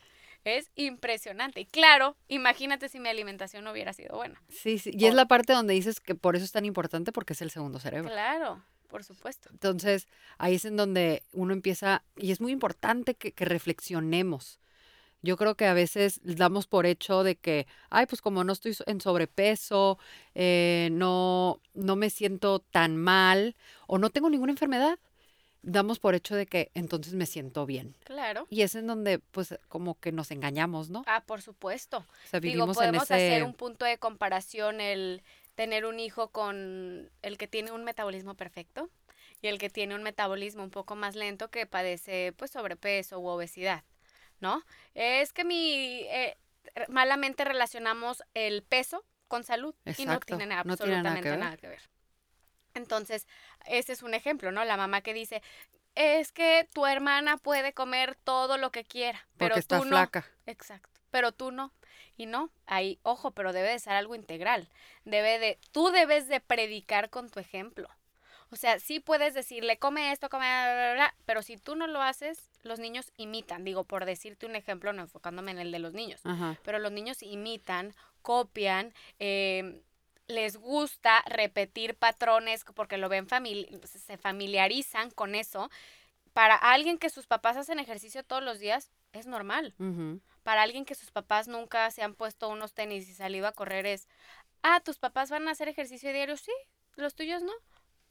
Es impresionante. Y claro, imagínate si mi alimentación no hubiera sido buena. Sí, sí. Y es la parte donde dices que por eso es tan importante porque es el segundo cerebro. Claro, por supuesto. Entonces, ahí es en donde uno empieza, y es muy importante que, reflexionemos. Yo creo que a veces damos por hecho de que, ay, pues como no estoy en sobrepeso, eh, no, no me siento tan mal o no tengo ninguna enfermedad. Damos por hecho de que entonces me siento bien. Claro. Y es en donde, pues, como que nos engañamos, ¿no? Ah, por supuesto. O sea, Digo, podemos hacer ese... un punto de comparación el tener un hijo con el que tiene un metabolismo perfecto y el que tiene un metabolismo un poco más lento que padece pues sobrepeso u obesidad, ¿no? Es que mi eh, malamente relacionamos el peso con salud y no tienen no tiene nada absolutamente que nada que ver. Entonces, ese es un ejemplo, ¿no? La mamá que dice, es que tu hermana puede comer todo lo que quiera, pero Porque está tú no. flaca. Exacto. Pero tú no. Y no, ahí, ojo, pero debe de ser algo integral. Debe de, tú debes de predicar con tu ejemplo. O sea, sí puedes decirle, come esto, come, bla, bla, bla, bla", pero si tú no lo haces, los niños imitan. Digo, por decirte un ejemplo, no enfocándome en el de los niños, Ajá. pero los niños imitan, copian, eh, les gusta repetir patrones porque lo ven famili se familiarizan con eso. Para alguien que sus papás hacen ejercicio todos los días, es normal para alguien que sus papás nunca se han puesto unos tenis y salido a correr es, ah, tus papás van a hacer ejercicio diario, sí, los tuyos no,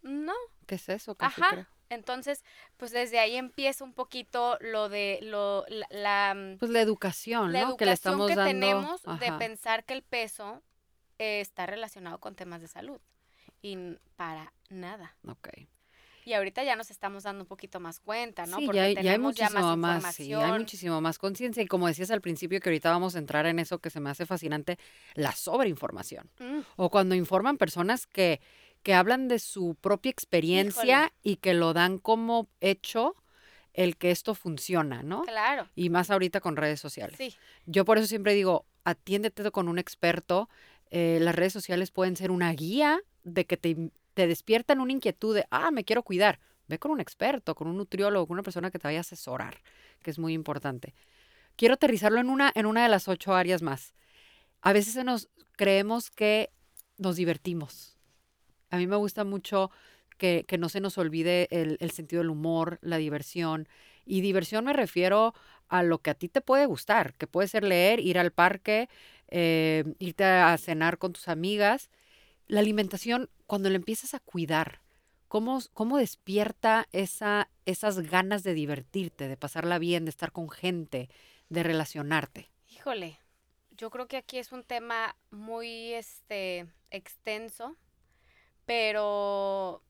no, ¿Qué es eso? ¿Qué ajá. creo? Entonces, pues desde ahí empieza un poquito lo de lo la, la, mm, Pues la educación, la ¿no? Que le educación estamos que dando. tenemos de pensar que el peso eh, está relacionado con temas de salud y para nada. Ok. Y ahorita ya nos estamos dando un poquito más cuenta, ¿no? Sí, Porque ya hay, ya hay ya muchísimo más más, sí, hay muchísimo más conciencia. Y como decías al principio, que ahorita vamos a entrar en eso que se me hace fascinante, la sobreinformación. Mm, O cuando informan personas que, que hablan de su propia experiencia y que lo dan como hecho el que esto funciona, ¿no? claro, Y más ahorita con redes sociales. sí. Yo por eso siempre digo, atiéndete con un experto. Eh, las redes sociales pueden ser una guía de que te, te despiertan una inquietud de, ah, me quiero cuidar. Ve con un experto, con un nutriólogo, con una persona que te vaya a asesorar, que es muy importante. Quiero aterrizarlo en una, en una de las ocho áreas más. A veces nos creemos que nos divertimos. A mí me gusta mucho que, que no se nos olvide el, el sentido del humor, la diversión. Y diversión me refiero a lo que a ti te puede gustar, que puede ser leer, ir al parque, eh, irte a cenar con tus amigas. La alimentación, cuando la empiezas a cuidar, ¿cómo, cómo despierta esa, esas ganas de divertirte, de pasarla bien, de estar con gente, de relacionarte? Híjole, yo creo que aquí es un tema muy este extenso, pero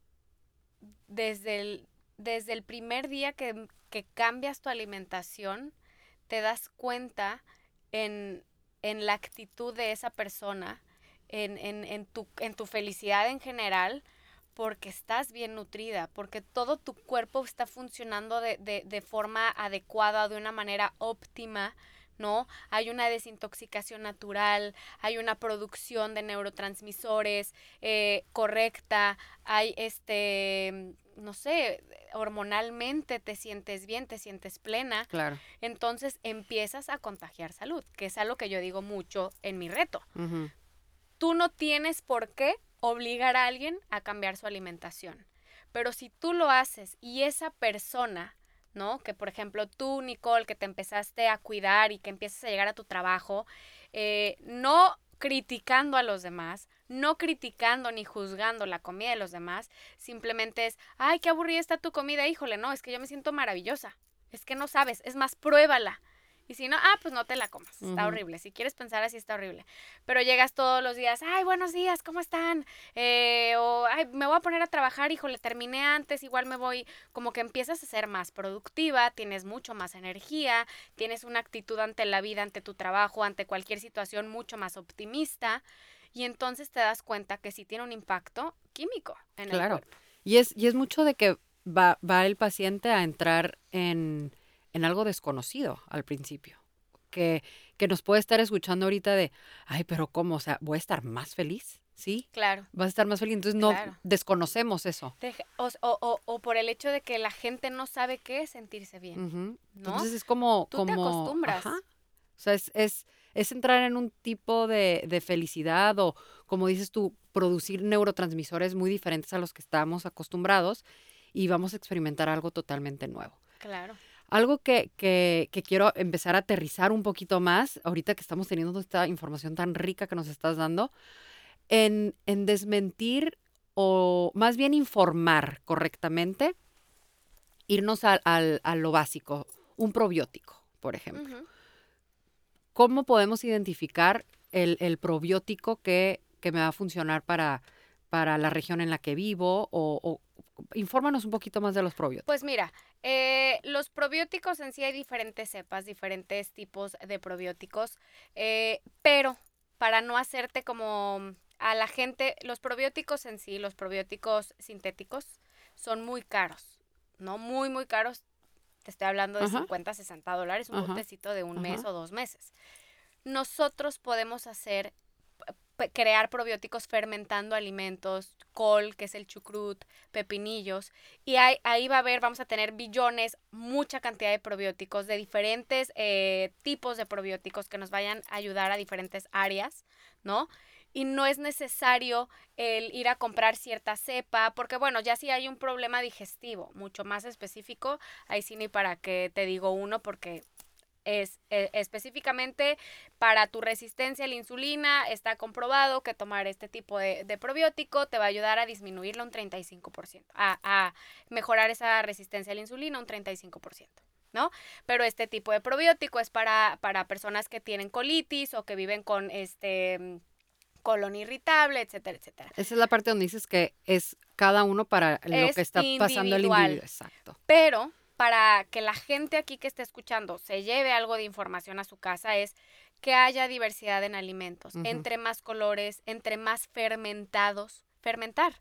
desde el, desde el primer día que, que cambias tu alimentación, te das cuenta en, en la actitud de esa persona, en, en, en tu, en tu felicidad en general, porque estás bien nutrida, porque todo tu cuerpo está funcionando de, de, de forma adecuada, de una manera óptima, ¿no? Hay una desintoxicación natural, hay una producción de neurotransmisores eh, correcta, hay este, no sé, hormonalmente te sientes bien, te sientes plena, Claro. entonces empiezas a contagiar salud, que es algo que yo digo mucho en mi reto. Tú no tienes por qué obligar a alguien a cambiar su alimentación, pero si tú lo haces y esa persona ¿no? Que por ejemplo tú, Nicole, que te empezaste a cuidar y que empiezas a llegar a tu trabajo, eh, no criticando a los demás, no criticando ni juzgando la comida de los demás, simplemente es, ay, qué aburrida está tu comida, híjole, no, es que yo me siento maravillosa, es que no sabes, es más, pruébala. Y si no, ah, pues no te la comas. Está horrible. Si quieres pensar así, está horrible. Pero llegas todos los días, ay, buenos días, ¿cómo están? Eh, o, ay, me voy a poner a trabajar, híjole, terminé antes, igual me voy. Como que empiezas a ser más productiva, tienes mucho más energía, tienes una actitud ante la vida, ante tu trabajo, ante cualquier situación mucho más optimista. Y entonces te das cuenta que sí tiene un impacto químico en el Claro. cuerpo. Y es, y es mucho de que va, va el paciente a entrar en, en algo desconocido al principio. Que, que nos puede estar escuchando ahorita de, ay, pero ¿cómo? O sea, ¿voy a estar más feliz? ¿Sí? Claro. Vas a estar más feliz. Entonces no Claro. desconocemos eso. O, o- o- por el hecho de que la gente no sabe qué es sentirse bien. ¿no? Entonces es como... Tú te como acostumbras. ajá. O sea, es, es, es entrar en un tipo de, de felicidad o, como dices tú, producir neurotransmisores muy diferentes a los que estamos acostumbrados y vamos a experimentar algo totalmente nuevo. Claro. Algo que, que, que quiero empezar a aterrizar un poquito más, ahorita que estamos teniendo toda esta información tan rica que nos estás dando, en, en desmentir o más bien informar correctamente irnos a, a lo básico, un probiótico, por ejemplo. ¿Cómo podemos identificar el, el probiótico que, que, me va a funcionar para, para la región en la que vivo? O, o infórmanos un poquito más de los probióticos. Pues mira, eh, los probióticos en sí hay diferentes cepas, diferentes tipos de probióticos, eh, pero para no hacerte como a la gente, los probióticos en sí, los probióticos sintéticos, son muy caros, ¿no? Muy, muy caros. Te estoy hablando de 50, 60 dólares, un botecito de un mes o dos meses. Nosotros podemos hacer, crear probióticos fermentando alimentos, col, que es el chucrut, pepinillos, y ahí, ahí va a haber, vamos a tener billones, mucha cantidad de probióticos, de diferentes eh, tipos de probióticos que nos vayan a ayudar a diferentes áreas, ¿no? y no es necesario el ir a comprar cierta cepa, porque bueno, ya si hay un problema digestivo mucho más específico, ahí sí ni para qué te digo uno, porque es e, específicamente para tu resistencia a la insulina, está comprobado que tomar este tipo de, probiótico te va a ayudar a disminuirla un 35%, a, a mejorar esa resistencia a la insulina un 35%. ¿no? Pero este tipo de probiótico es para, para personas que tienen colitis o que viven con este colon irritable, etcétera, etcétera. Esa es la parte donde dices que es cada uno para lo que está pasando el individuo. Exacto. Pero para que la gente aquí que esté escuchando se lleve algo de información a su casa es que haya diversidad en alimentos, entre más colores, entre más fermentados. Fermentar.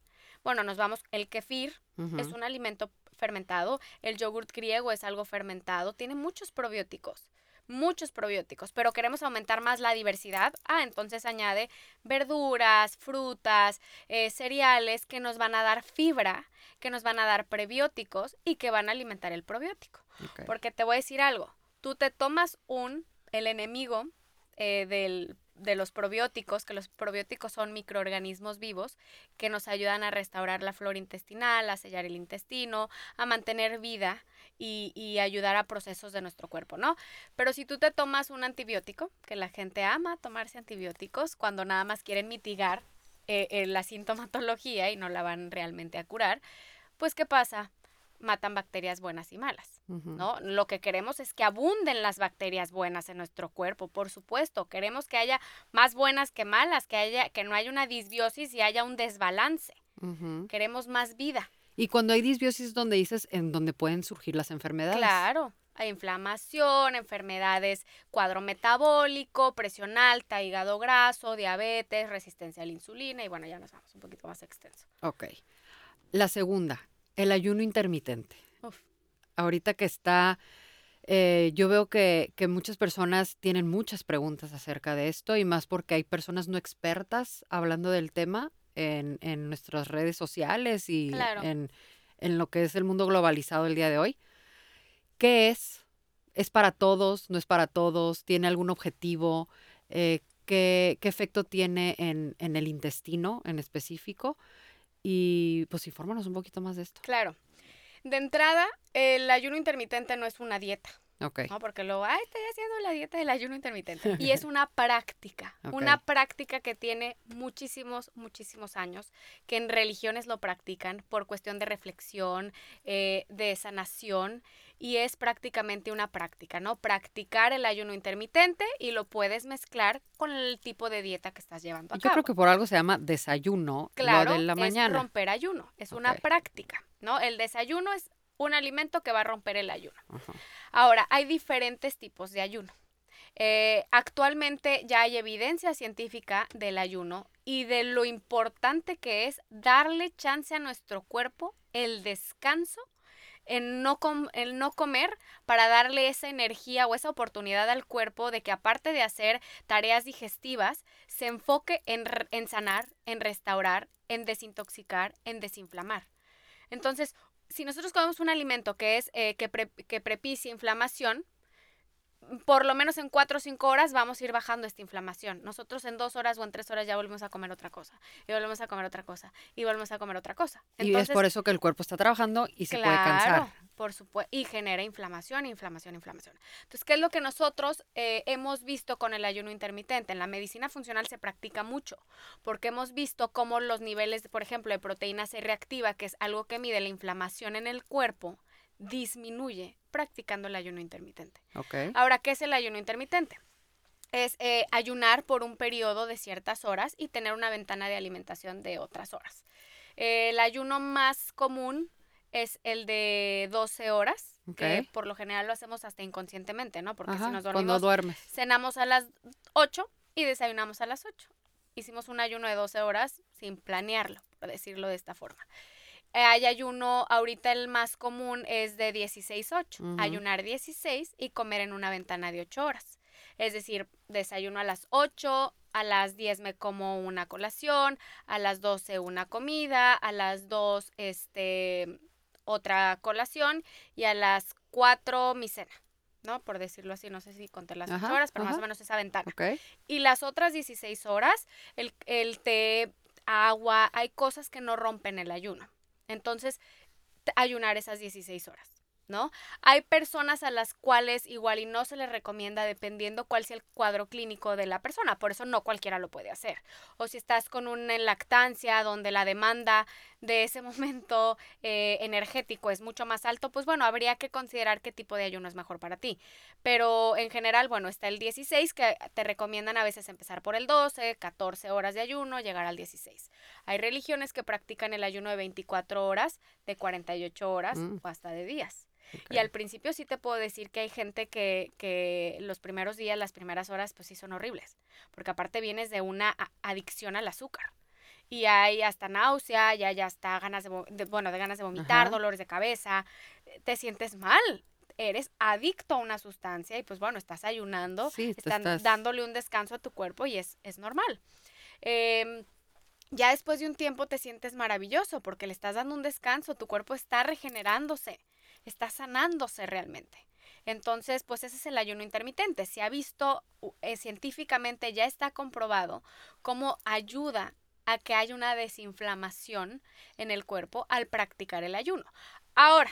Bueno, nos vamos, el kefir es un alimento fermentado, el yogurt griego es algo fermentado, tiene muchos probióticos muchos probióticos, pero queremos aumentar más la diversidad, ah, entonces añade verduras, frutas, eh, cereales que nos van a dar fibra, que nos van a dar prebióticos y que van a alimentar el probiótico. Porque te voy a decir algo, tú te tomas un, el enemigo eh, del de los probióticos, que los probióticos son microorganismos vivos que nos ayudan a restaurar la flora intestinal, a sellar el intestino, a mantener vida y, y, ayudar a procesos de nuestro cuerpo, ¿no? Pero si tú te tomas un antibiótico, que la gente ama tomarse antibióticos cuando nada más quieren mitigar eh, eh, la sintomatología y no la van realmente a curar, pues ¿qué pasa? matan bacterias buenas y malas, ¿no? Lo que queremos es que abunden las bacterias buenas en nuestro cuerpo, por supuesto. Queremos que haya más buenas que malas, que haya que no haya una disbiosis y haya un desbalance. Queremos más vida. Y cuando hay disbiosis, donde dices en donde pueden surgir las enfermedades. Claro, hay inflamación, enfermedades, cuadro metabólico, presión alta, hígado graso, diabetes, resistencia a la insulina y bueno, ya nos vamos un poquito más extenso. Ok. La segunda, el ayuno intermitente. Ahorita que está, eh, yo veo que, muchas personas tienen muchas preguntas acerca de esto y más porque hay personas no expertas hablando del tema en, nuestras redes sociales y en, lo que es el mundo globalizado el día de hoy. ¿Qué es? ¿Es para todos? ¿No es para todos? ¿Tiene algún objetivo? Eh, ¿qué, efecto tiene en, en el intestino en específico? Y pues infórmanos un poquito más de esto. Claro. De entrada, el ayuno intermitente no es una dieta. ¿No? Porque luego, ay, estoy haciendo la dieta del ayuno intermitente. Y es una práctica, una práctica que tiene muchísimos, muchísimos años, que en religiones lo practican por cuestión de reflexión, eh, de sanación y es prácticamente una práctica, ¿no? Practicar el ayuno intermitente y lo puedes mezclar con el tipo de dieta que estás llevando a Yo creo que por algo se llama desayuno claro, de la mañana. Es romper ayuno, es una práctica, ¿no? El desayuno es un alimento que va a romper el ayuno. Ahora, hay diferentes tipos de ayuno. Eh, actualmente ya hay evidencia científica del ayuno y de lo importante que es darle chance a nuestro cuerpo el descanso en no, el no comer para darle esa energía o esa oportunidad al cuerpo de que aparte de hacer tareas digestivas, se enfoque en, en sanar, en restaurar, en desintoxicar, en desinflamar. Entonces, si nosotros comemos un alimento que es eh, que, que prepicia inflamación, por lo menos en cuatro o cinco horas vamos a ir bajando esta inflamación. Nosotros en dos horas o en tres horas ya volvemos a comer otra cosa, y volvemos a comer otra cosa, y volvemos a comer otra cosa. y es por eso que el cuerpo está trabajando y se puede cansar. Por supuesto, y genera inflamación, inflamación, inflamación. Entonces, ¿qué es lo que nosotros eh, hemos visto con el ayuno intermitente? En la medicina funcional se practica mucho, porque hemos visto cómo los niveles, por ejemplo, de proteína C reactiva, que es algo que mide la inflamación en el cuerpo, disminuye practicando el ayuno intermitente. Ok. Ahora, ¿qué es el ayuno intermitente? Es eh, ayunar por un periodo de ciertas horas y tener una ventana de alimentación de otras horas. el ayuno más común es el de 12 horas, que Ok. por lo general lo hacemos hasta inconscientemente, ¿no? Porque Ajá, si nos cuando dormimos, duermes. cenamos a las 8 y desayunamos a las 8. Hicimos un ayuno de 12 horas sin planearlo, por decirlo de esta forma. Eh, Hay ayuno, ahorita el más común es de 16-8. Ujú. Ayunar 16 y comer en una ventana de 8 horas. Es decir, desayuno a las 8, a las 10 me como una colación, a las 12 una comida, a las 2 este, otra colación y a las 4 mi cena, ¿no? Por decirlo así, no sé si conté las 8 Ajá, horas, pero más o menos esa ventana. Y las otras 16 horas, el, el té, agua, hay cosas que no rompen el ayuno. Entonces, ayunar esas 16 horas, ¿no? Hay personas a las cuales igual y no se les recomienda dependiendo cuál sea el cuadro clínico de la persona, por eso no cualquiera lo puede hacer. O si estás con una lactancia donde la demanda de ese momento eh, energético es mucho más alto, pues bueno, habría que considerar qué tipo de ayuno es mejor para ti. Pero en general, bueno, está el 16 que te recomiendan a veces empezar por el 12, 14 horas de ayuno, llegar al 16. Hay religiones que practican el ayuno de 24 horas, de 48 horas Mm. o hasta de días. Y al principio sí te puedo decir que hay gente que, que los primeros días, las primeras horas, pues sí son horribles. Porque aparte vienes de una adicción al azúcar. Y hay hasta náusea, ya hay hasta ganas de, bueno, de ganas de vomitar, Ajá. dolores de cabeza, eh, te sientes mal. Eres adicto a una sustancia y pues bueno, estás ayunando, Sí, están estás- dándole un descanso a tu cuerpo y es, es normal. Em, ya después de un tiempo te sientes maravilloso porque le estás dando un descanso, tu cuerpo está regenerándose, está sanándose realmente. Entonces, pues ese es el ayuno intermitente. Se ha visto eh, científicamente, ya está comprobado cómo ayuda a que haya una desinflamación en el cuerpo al practicar el ayuno. Ahora,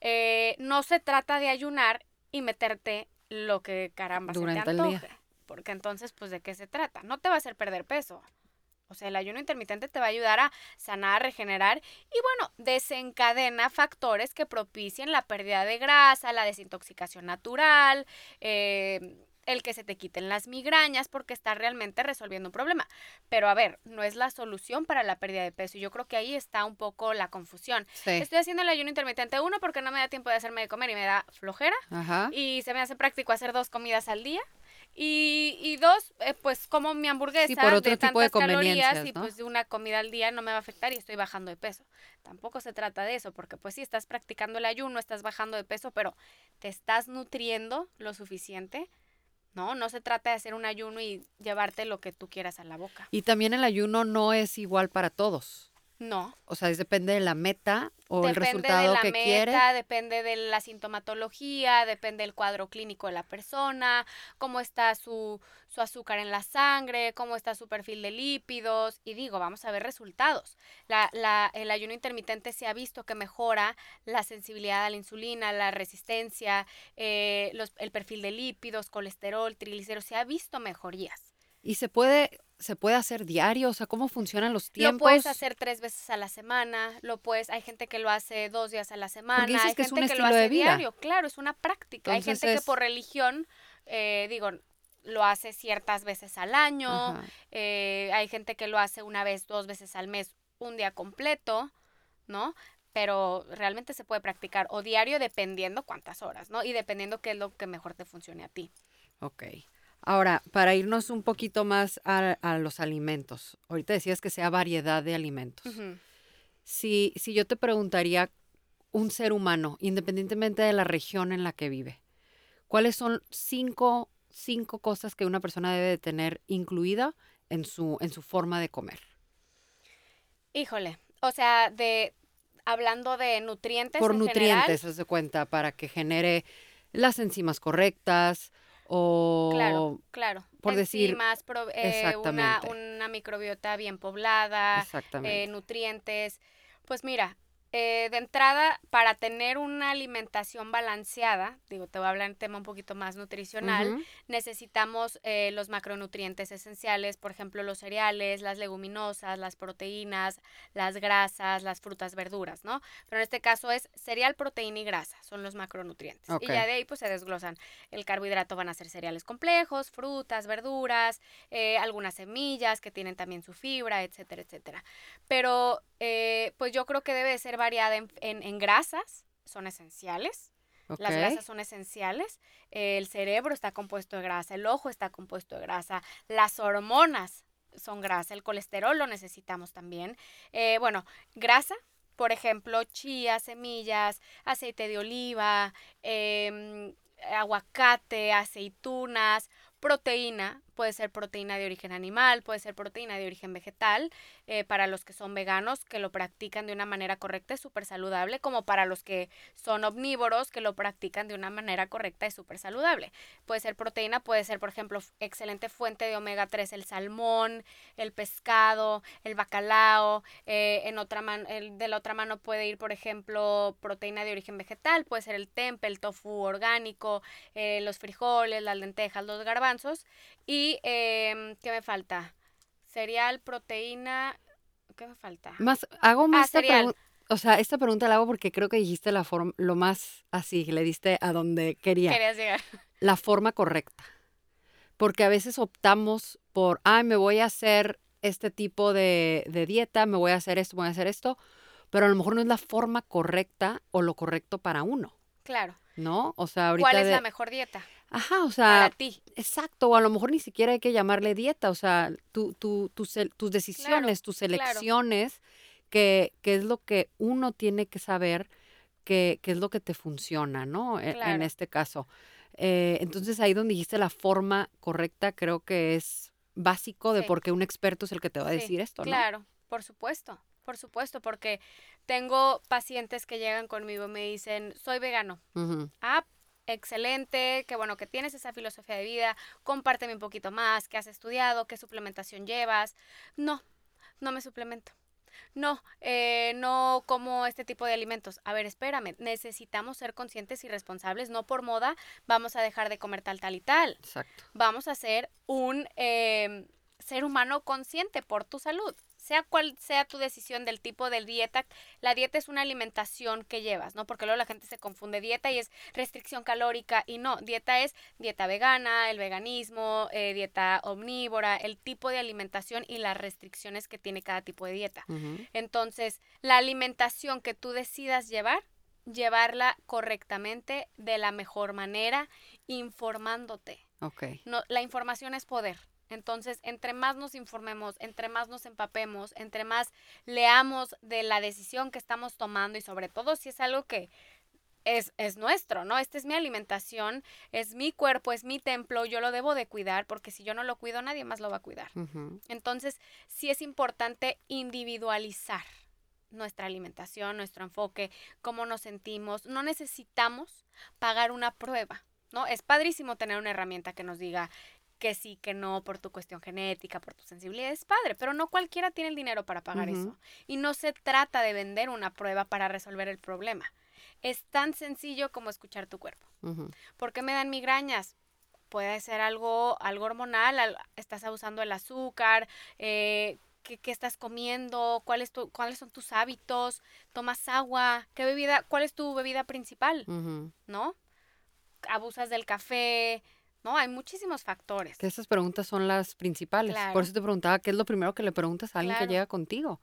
eh, no se trata de ayunar y meterte lo que caramba Durante se te el día. antoje. Porque entonces, pues, ¿de qué se trata? No te va a hacer perder peso. O sea, el ayuno intermitente te va a ayudar a sanar, regenerar y bueno, desencadena factores que propicien la pérdida de grasa, la desintoxicación natural, eh, el que se te quiten las migrañas porque está realmente resolviendo un problema. Pero a ver, no es la solución para la pérdida de peso y yo creo que ahí está un poco la confusión. Sí. Estoy haciendo el ayuno intermitente, uno, porque no me da tiempo de hacerme de comer y me da flojera Ajá. y se me hace práctico hacer dos comidas al día. Y, y dos, eh, pues como mi hamburguesa por otro de tipo de tantas calorías y ¿no? pues de una comida al día no me va a afectar y estoy bajando de peso. Tampoco se trata de eso, porque pues sí, estás practicando el ayuno, estás bajando de peso, pero ¿te estás nutriendo lo suficiente? No, no se trata de hacer un ayuno y llevarte lo que tú quieras a la boca. Y también el ayuno no es igual para todos. No, O sea, es depende de la meta o el depende resultado de la que meta, quiere. depende de la sintomatología, depende del cuadro clínico de la persona, cómo está su, su azúcar en la sangre, cómo está su perfil de lípidos. Y digo, vamos a ver resultados. La, la, el ayuno intermitente se ha visto que mejora la sensibilidad a la insulina, la resistencia, eh, los, el perfil de lípidos, colesterol, triglicéridos. Se ha visto mejorías. Y se puede, se puede hacer diario, o sea, cómo funcionan los tiempos. Lo puedes hacer tres veces a la semana, lo puedes, hay gente que lo hace dos días a la semana, dices hay que es gente un que lo de hace vida. diario, claro, es una práctica. hay gente que por religión, eh, digo, lo hace ciertas veces al año, eh, hay gente que lo hace una vez, dos veces al mes, un día completo, ¿no? Pero realmente se puede practicar o diario dependiendo cuántas horas, ¿no? Y dependiendo qué es lo que mejor te funcione a ti. Ok. Ahora, para irnos un poquito más a, a los alimentos. Ahorita decías que sea variedad de alimentos. Si, si yo te preguntaría, un ser humano, independientemente de la región en la que vive, ¿cuáles son cinco, cinco cosas que una persona debe de tener incluida en su, en su forma de comer? Híjole, o sea, de hablando de nutrientes Por en nutrientes, general, haz de cuenta, para que genere las enzimas correctas o... Claro, claro. por decir- pro- eh, una, una microbiota bien poblada, eh, nutrientes. Pues mira, eh, de entrada, para tener una alimentación balanceada, digo, te voy a hablar en tema un poquito más nutricional, necesitamos eh, los macronutrientes esenciales, por ejemplo, los cereales, las leguminosas, las proteínas, las grasas, las frutas, verduras, ¿no? Pero en este caso es cereal, proteína y grasa, son los macronutrientes. Y ya de ahí pues se desglosan. El carbohidrato van a ser cereales complejos, frutas, verduras, eh, algunas semillas que tienen también su fibra, etcétera, etcétera. Pero pues yo creo que debe ser variada en, grasas, son esenciales. Las grasas son esenciales. El cerebro está compuesto de grasa, el ojo está compuesto de grasa, las hormonas son grasa, el colesterol lo necesitamos también. Eh, bueno, grasa, por ejemplo, chía, semillas, aceite de oliva, em, aguacate, aceitunas, proteína, puede ser proteína de origen animal, puede ser proteína de origen vegetal, eh, para los que son veganos, que lo practican de una manera correcta, es súper saludable, como para los que son omnívoros, que lo practican de una manera correcta, es súper saludable. Puede ser proteína, puede ser, por ejemplo, excelente fuente de omega 3, el salmón, el pescado, el bacalao, eh, en otra mano, de la otra mano puede ir, por ejemplo, proteína de origen vegetal, puede ser el tempe, el tofu orgánico, eh, los frijoles, las lentejas, los garbanzos, y, eh, ¿qué me falta? Cereal, proteína, ¿qué me falta? Más, hago más ah, O sea, esta pregunta la hago porque creo que dijiste la forma, lo más así, le diste a donde quería. Querías llegar. La forma correcta. Porque a veces optamos por, ay, me voy a hacer este tipo de, de dieta, me voy a hacer esto, me voy a hacer esto, pero a lo mejor no es la forma correcta o lo correcto para uno. Claro. ¿No? O sea, ahorita. ¿Cuál es la mejor dieta? Ajá, o sea. Para ti. Exacto, o a lo mejor ni siquiera hay que llamarle dieta, o sea, tu, tu, tus decisiones, tus elecciones, que, es lo que uno tiene que saber que, es lo que te funciona, ¿no? E, en, este caso. Eh, entonces ahí donde dijiste la forma correcta, creo que es básico de por qué un experto es el que te va a decir esto, ¿no? Claro, por supuesto, por supuesto, porque tengo pacientes que llegan conmigo y me dicen, soy vegano. Ah, excelente, qué bueno que tienes esa filosofía de vida, compárteme un poquito más, qué has estudiado, qué suplementación llevas. No, no me suplemento. No, eh, no como este tipo de alimentos. A ver, espérame, necesitamos ser conscientes y responsables. No por moda vamos a dejar de comer tal, tal y tal. Exacto. Vamos a ser un eh, ser humano consciente por tu salud sea cual sea tu decisión del tipo de dieta, la dieta es una alimentación que llevas, ¿no? Porque luego la gente se confunde dieta y es restricción calórica y no, dieta es dieta vegana, el veganismo, eh, dieta omnívora, el tipo de alimentación y las restricciones que tiene cada tipo de dieta. Entonces, la alimentación que tú decidas llevar, llevarla correctamente de la mejor manera, informándote. No, la información es poder. Entonces, entre más nos informemos, entre más nos empapemos, entre más leamos de la decisión que estamos tomando y sobre todo si es algo que es, es, nuestro, ¿no? Esta es mi alimentación, es mi cuerpo, es mi templo, yo lo debo de cuidar porque si yo no lo cuido nadie más lo va a cuidar. Entonces, sí es importante individualizar nuestra alimentación, nuestro enfoque, cómo nos sentimos. No necesitamos pagar una prueba. ¿no? Es padrísimo tener una herramienta que nos diga, que sí, que no, por tu cuestión genética, por tu sensibilidad, es padre, pero no cualquiera tiene el dinero para pagar eso. Y no se trata de vender una prueba para resolver el problema. Es tan sencillo como escuchar tu cuerpo. ¿Por qué me dan migrañas? Puede ser algo, algo hormonal, estás abusando del azúcar, eh, ¿qué, estás comiendo, ¿Cuál es tu, cuáles son tus hábitos, tomas agua, qué bebida, cuál es tu bebida principal, ¿no? Abusas del café, no, hay muchísimos factores. Que esas preguntas son las principales. Por eso te preguntaba, ¿qué es lo primero que le preguntas a alguien que llega contigo?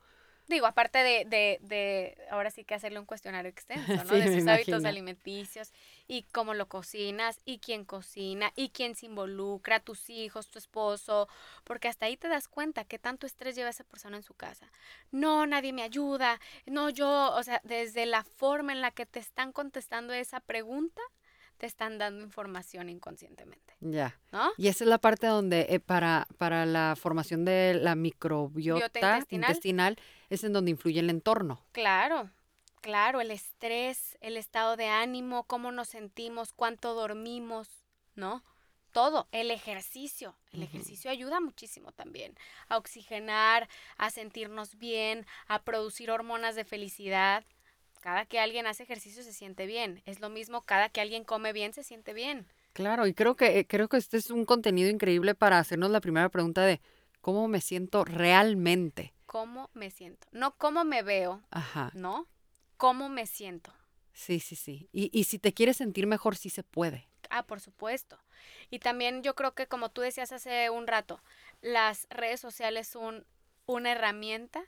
Digo, aparte de, de, de, ahora sí que hacerle un cuestionario extenso, ¿no? de sus hábitos alimenticios y cómo lo cocinas y quién cocina y quién se involucra, tus hijos, tu esposo, porque hasta ahí te das cuenta qué tanto estrés lleva esa persona en su casa. No, nadie me ayuda, no, yo, o sea, desde la forma en la que te están contestando esa pregunta, te están dando información inconscientemente. Ya. ¿No? Y esa es la parte donde eh, para, para la formación de la microbiota intestinal. es en donde influye el entorno. Claro, claro, el estrés, el estado de ánimo, cómo nos sentimos, cuánto dormimos, ¿no? Todo, el ejercicio. El ejercicio ayuda muchísimo también a oxigenar, a sentirnos bien, a producir hormonas de felicidad, cada que alguien hace ejercicio se siente bien. Es lo mismo, cada que alguien come bien se siente bien. Claro, y creo que, creo que este es un contenido increíble para hacernos la primera pregunta de cómo me siento realmente. ¿Cómo me siento? No cómo me veo, Ajá. ¿no? ¿Cómo me siento? Sí, sí, sí. Y, y si te quieres sentir mejor, sí se puede. Ah, por supuesto. Y también yo creo que como tú decías hace un rato, las redes sociales son una herramienta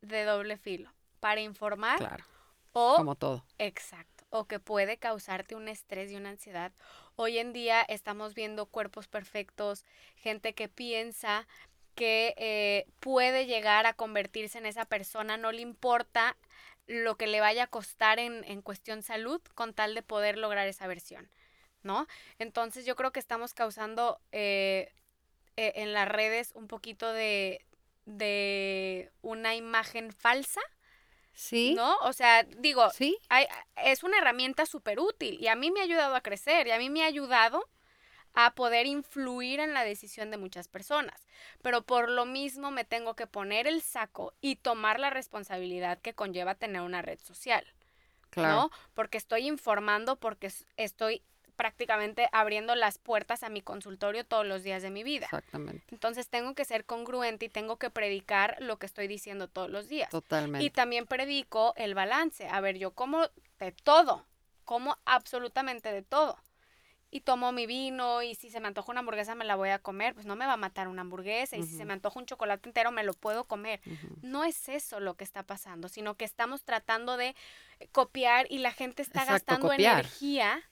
de doble filo para informar Claro, o como todo. exacto, o que puede causarte un estrés y una ansiedad. Hoy en día estamos viendo cuerpos perfectos, gente que piensa que eh, puede llegar a convertirse en esa persona, no le importa lo que le vaya a costar en, en cuestión salud con tal de poder lograr esa versión, ¿no? Entonces yo creo que estamos causando eh, eh, en las redes un poquito de, de una imagen falsa, Sí, ¿no? O sea, digo, sí, hay- es una herramienta súper útil y a mí me ha ayudado a crecer y a mí me ha ayudado a poder influir en la decisión de muchas personas. Pero por lo mismo me tengo que poner el saco y tomar la responsabilidad que conlleva tener una red social, claro. ¿no? Porque estoy informando, porque estoy prácticamente abriendo las puertas a mi consultorio todos los días de mi vida. Exactamente. Entonces tengo que ser congruente y tengo que predicar lo que estoy diciendo todos los días. Totalmente. Y también predico el balance. A ver, yo como de todo, como absolutamente de todo. Y tomo mi vino y si se me antoja una hamburguesa me la voy a comer, pues no me va a matar una hamburguesa. Y si se me antoja un chocolate entero me lo puedo comer. No es eso lo que está pasando, sino que estamos tratando de copiar y la gente está Exacto, gastando copiar. energía,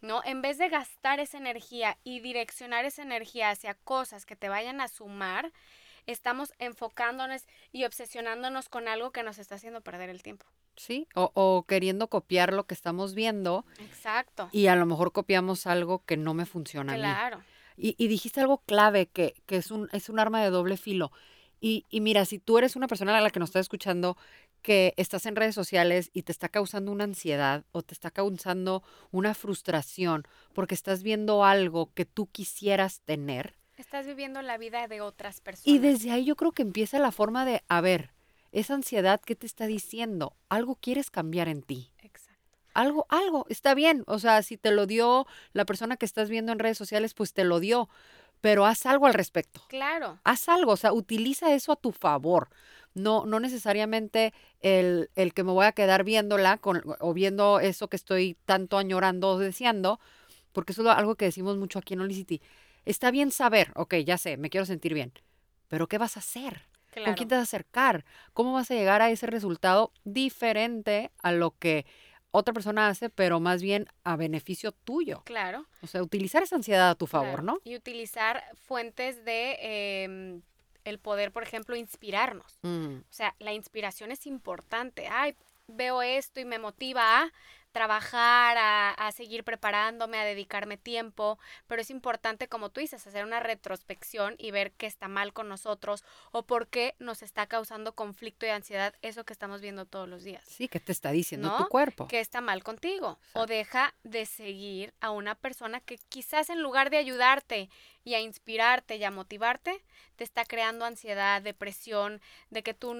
¿no? En vez de gastar esa energía y direccionar esa energía hacia cosas que te vayan a sumar, estamos enfocándonos y obsesionándonos con algo que nos está haciendo perder el tiempo. Sí, o, o queriendo copiar lo que estamos viendo Exacto. y a lo mejor copiamos algo que no me funciona a mí. Claro. Y, y dijiste algo clave que, que es, un, es un arma de doble filo. Y, y mira, si tú eres una persona a la que nos está escuchando que estás en redes sociales y te está causando una ansiedad o te está causando una frustración porque estás viendo algo que tú quisieras tener, Estás viviendo la vida de otras personas. y desde ahí yo creo que empieza la forma de, a ver, esa ansiedad, ¿qué te está diciendo? Algo quieres cambiar en ti. Exacto. Algo, algo, está bien. O sea, si te lo dio la persona que estás viendo en redes sociales, pues te lo dio. Pero haz algo al respecto. Claro. Haz algo, o sea, utiliza eso a tu favor. No, no necesariamente el, el que me voy a quedar viéndola con, o viendo eso que estoy tanto añorando o deseando, porque eso es algo que decimos mucho aquí en Olicity. Está bien saber, ok, ya sé, me quiero sentir bien, pero ¿qué vas a hacer? Claro. ¿Con quién te vas a acercar? ¿Cómo vas a llegar a ese resultado diferente a lo que otra persona hace, pero más bien a beneficio tuyo? Claro. O sea, utilizar esa ansiedad a tu favor, claro. ¿no? Y utilizar fuentes de em, el poder, por ejemplo, inspirarnos. Mm, O sea, la inspiración es importante. Ay, veo esto y me motiva a trabajar, a, a seguir preparándome, a dedicarme tiempo, pero es importante, como tú dices, hacer una retrospección y ver qué está mal con nosotros o por qué nos está causando conflicto y ansiedad eso que estamos viendo todos los días. Sí, ¿qué te está diciendo ¿No? tu cuerpo? ¿Qué está mal contigo? O deja de seguir a una persona que quizás en lugar de ayudarte y a inspirarte y a motivarte, te está creando ansiedad, depresión, de que tú,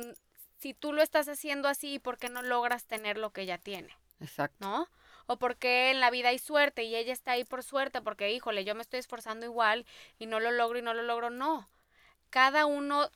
si tú lo estás haciendo así, ¿por qué no logras tener lo que ella tiene? Exacto. ¿No? O porque en la vida hay suerte y ella está ahí por suerte, porque híjole, yo me estoy esforzando igual y no lo logro y no lo logro. No. Cada uno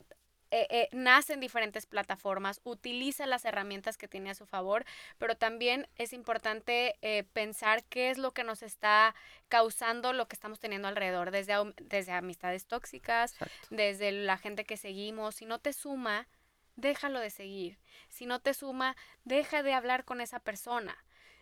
eh, eh, nace en diferentes plataformas, utiliza las herramientas que tiene a su favor, pero también es importante eh, pensar qué es lo que nos está causando lo que estamos teniendo alrededor, desde, desde amistades tóxicas, Exacto. desde la gente que seguimos. Si no te suma, déjalo de seguir. Si no te suma, deja de hablar con esa persona.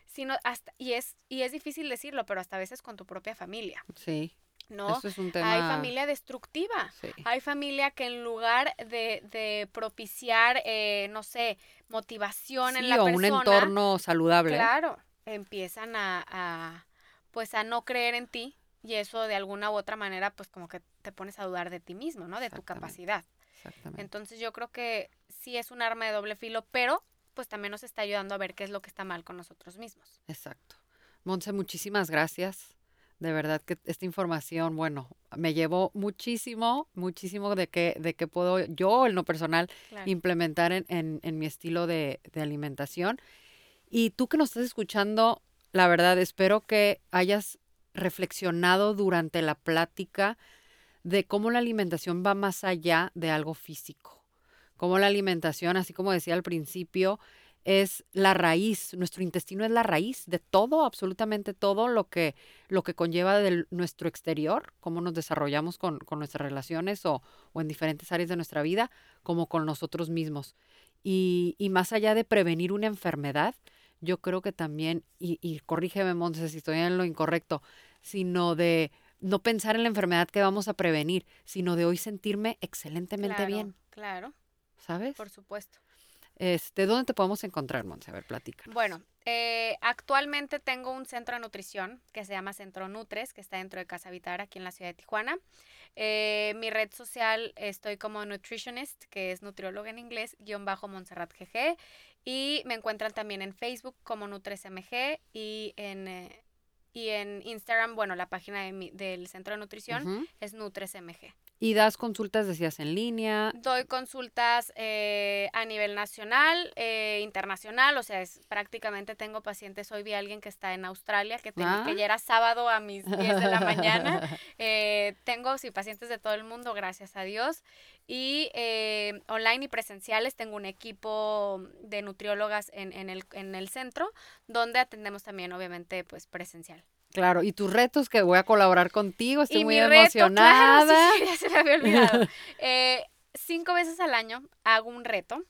Si no, hasta, y, es, y es difícil decirlo, pero hasta a veces con tu propia familia, Sí. ¿no? Eso es un tema. Hay familia destructiva. Sí. Hay familia que en lugar de, de propiciar, eh, no sé, motivación en la o persona, un entorno saludable. claro, empiezan a, a, pues a no creer en ti y eso de alguna u otra manera, pues como que te pones a dudar de ti mismo, ¿no? De tu capacidad. Exactamente. Entonces yo creo que sí es un arma de doble filo, pero pues también nos está ayudando a ver qué es lo que está mal con nosotros mismos. Exacto. Monse, muchísimas gracias. De verdad que esta información, bueno, me llevó muchísimo, muchísimo de que, de que puedo yo en lo personal Claro. implementar en, en- en mi estilo de, de alimentación. Y tú que nos estás escuchando, la verdad, espero que hayas reflexionado durante la plática de cómo la alimentación va más allá de algo físico. Cómo la alimentación, así como decía al principio, es la raíz, nuestro intestino es la raíz de todo, absolutamente todo lo que, lo que conlleva de nuestro exterior, cómo nos desarrollamos con, nuestras relaciones o, en diferentes áreas de nuestra vida, como con nosotros mismos. Y, más allá de prevenir una enfermedad, yo creo que también, y, y corrígeme, Monse, si estoy en lo incorrecto, sino de no pensar en la enfermedad que vamos a prevenir, sino de hoy sentirme excelentemente bien. Claro. ¿Sabes? Por supuesto. Este, ¿Dónde te podemos encontrar, Monse? A ver, platica. Bueno, eh, actualmente tengo un centro de nutrición que se llama Centro Nutres, que está dentro de Casa Vitar, aquí en la ciudad de Tijuana. Eh, mi red social estoy como nutritionist, que es nutrióloga en inglés, guion bajo Montserrat GG. Y me encuentran también en Facebook como NutresMG y en, eh, y en Instagram, bueno, la página del centro de nutrición es NutresMG. ¿Y das consultas, decías, en línea? Doy consultas eh, a nivel nacional, eh, internacional, o sea, es, prácticamente tengo pacientes, hoy vi a alguien que está en Australia, que, que ah. ya era sábado a mis 10 de la mañana. Eh, tengo, sí, pacientes de todo el mundo, gracias a Dios. Y online y presenciales, tengo un equipo de nutriólogas en, en, el, en el centro, donde atendemos también, obviamente, pues presencial. Claro, y tus retos que voy a colaborar contigo, estoy muy emocionada. Reto, sí, ya se me había olvidado. Eh, cinco veces al año hago un reto,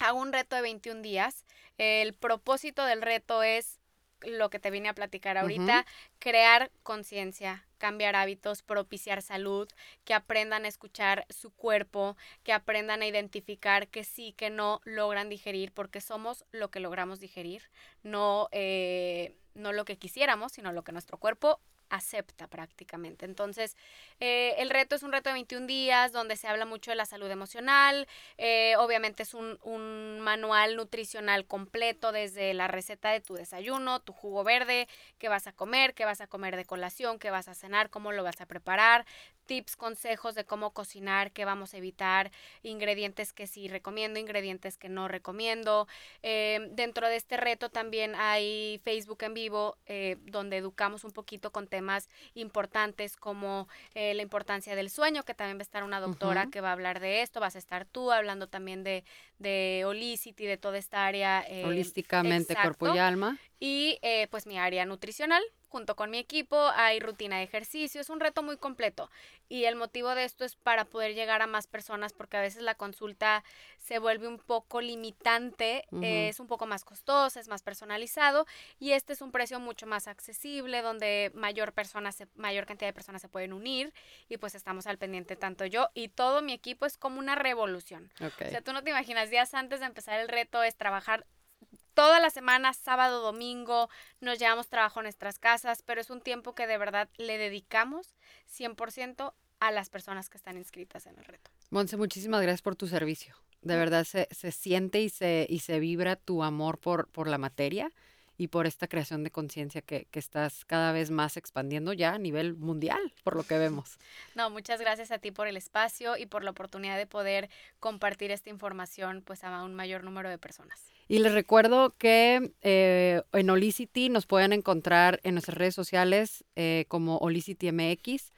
hago un reto de 21 días. El propósito del reto es lo que te vine a platicar ahorita, crear conciencia, cambiar hábitos, propiciar salud, que aprendan a escuchar su cuerpo, que aprendan a identificar que sí, que no logran digerir, porque somos lo que logramos digerir, no, eh, no lo que quisiéramos, sino lo que nuestro cuerpo acepta prácticamente. Entonces, eh, el reto es un reto de 21 días donde se habla mucho de la salud emocional. Eh, obviamente es un, un, manual nutricional completo desde la receta de tu desayuno, tu jugo verde, qué vas a comer, qué vas a comer de colación, qué vas a cenar, cómo lo vas a preparar, tips, consejos de cómo cocinar, qué vamos a evitar, ingredientes que sí recomiendo, ingredientes que no recomiendo. Eh, dentro de este reto también hay Facebook en vivo eh, donde educamos un poquito con temas importantes como eh, la importancia del sueño, que también va a estar una doctora que va a hablar de esto, vas a estar tú hablando también de, de Holicity, de toda esta área. Holísticamente, cuerpo y alma. Y pues mi área nutricional, junto con mi equipo, hay rutina de ejercicio, es un reto muy completo. Y el motivo de esto es para poder llegar a más personas porque a veces la consulta se vuelve un poco limitante, es un poco más costosa, es más personalizado y este es un precio mucho más accesible donde mayor, personas mayor cantidad de personas se pueden unir y pues estamos al pendiente tanto yo y todo mi equipo es como una revolución. O sea, tú no te imaginas, días antes de empezar el reto es trabajar toda la semana, sábado, domingo, nos llevamos trabajo en nuestras casas, pero es un tiempo que de verdad le dedicamos 100% a las personas que están inscritas en el reto. Monse, muchísimas gracias por tu servicio. De verdad se, se siente y se, y se vibra tu amor por, por la materia y por esta creación de conciencia que, que, estás cada vez más expandiendo ya a nivel mundial, por lo que vemos. No, muchas gracias a ti por el espacio y por la oportunidad de poder compartir esta información pues a un mayor número de personas. Y les recuerdo que eh, en Olicity nos pueden encontrar en nuestras redes sociales eh, como OlicityMX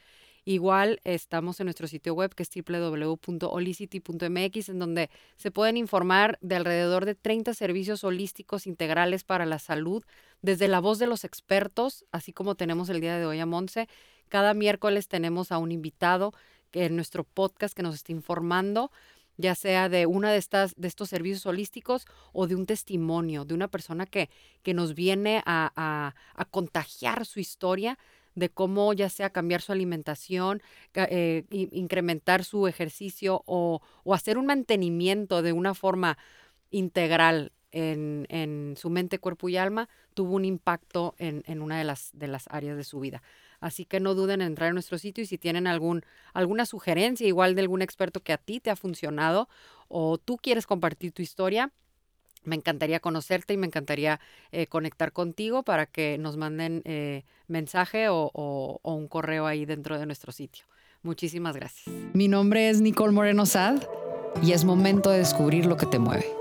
Igual estamos en nuestro sitio web que es www.holicity.mx en donde se pueden informar de alrededor de 30 servicios holísticos integrales para la salud desde la voz de los expertos, así como tenemos el día de hoy a Monse. Cada miércoles tenemos a un invitado en nuestro podcast que nos está informando ya sea de una de estas de estos servicios holísticos o de un testimonio de una persona que, que nos viene a, a contagiar su historia de cómo ya sea cambiar su alimentación, eh, incrementar su ejercicio o, hacer un mantenimiento de una forma integral en, su mente, cuerpo y alma, tuvo un impacto en, una de las, de las áreas de su vida. Así que no duden en entrar a nuestro sitio y si tienen algún, alguna sugerencia igual de algún experto que a ti te ha funcionado o tú quieres compartir tu historia, me encantaría conocerte y me encantaría eh, conectar contigo para que nos manden eh, mensaje o, o, un correo ahí dentro de nuestro sitio. Muchísimas gracias. Mi nombre es Nicole Moreno Sad y es momento de descubrir lo que te mueve.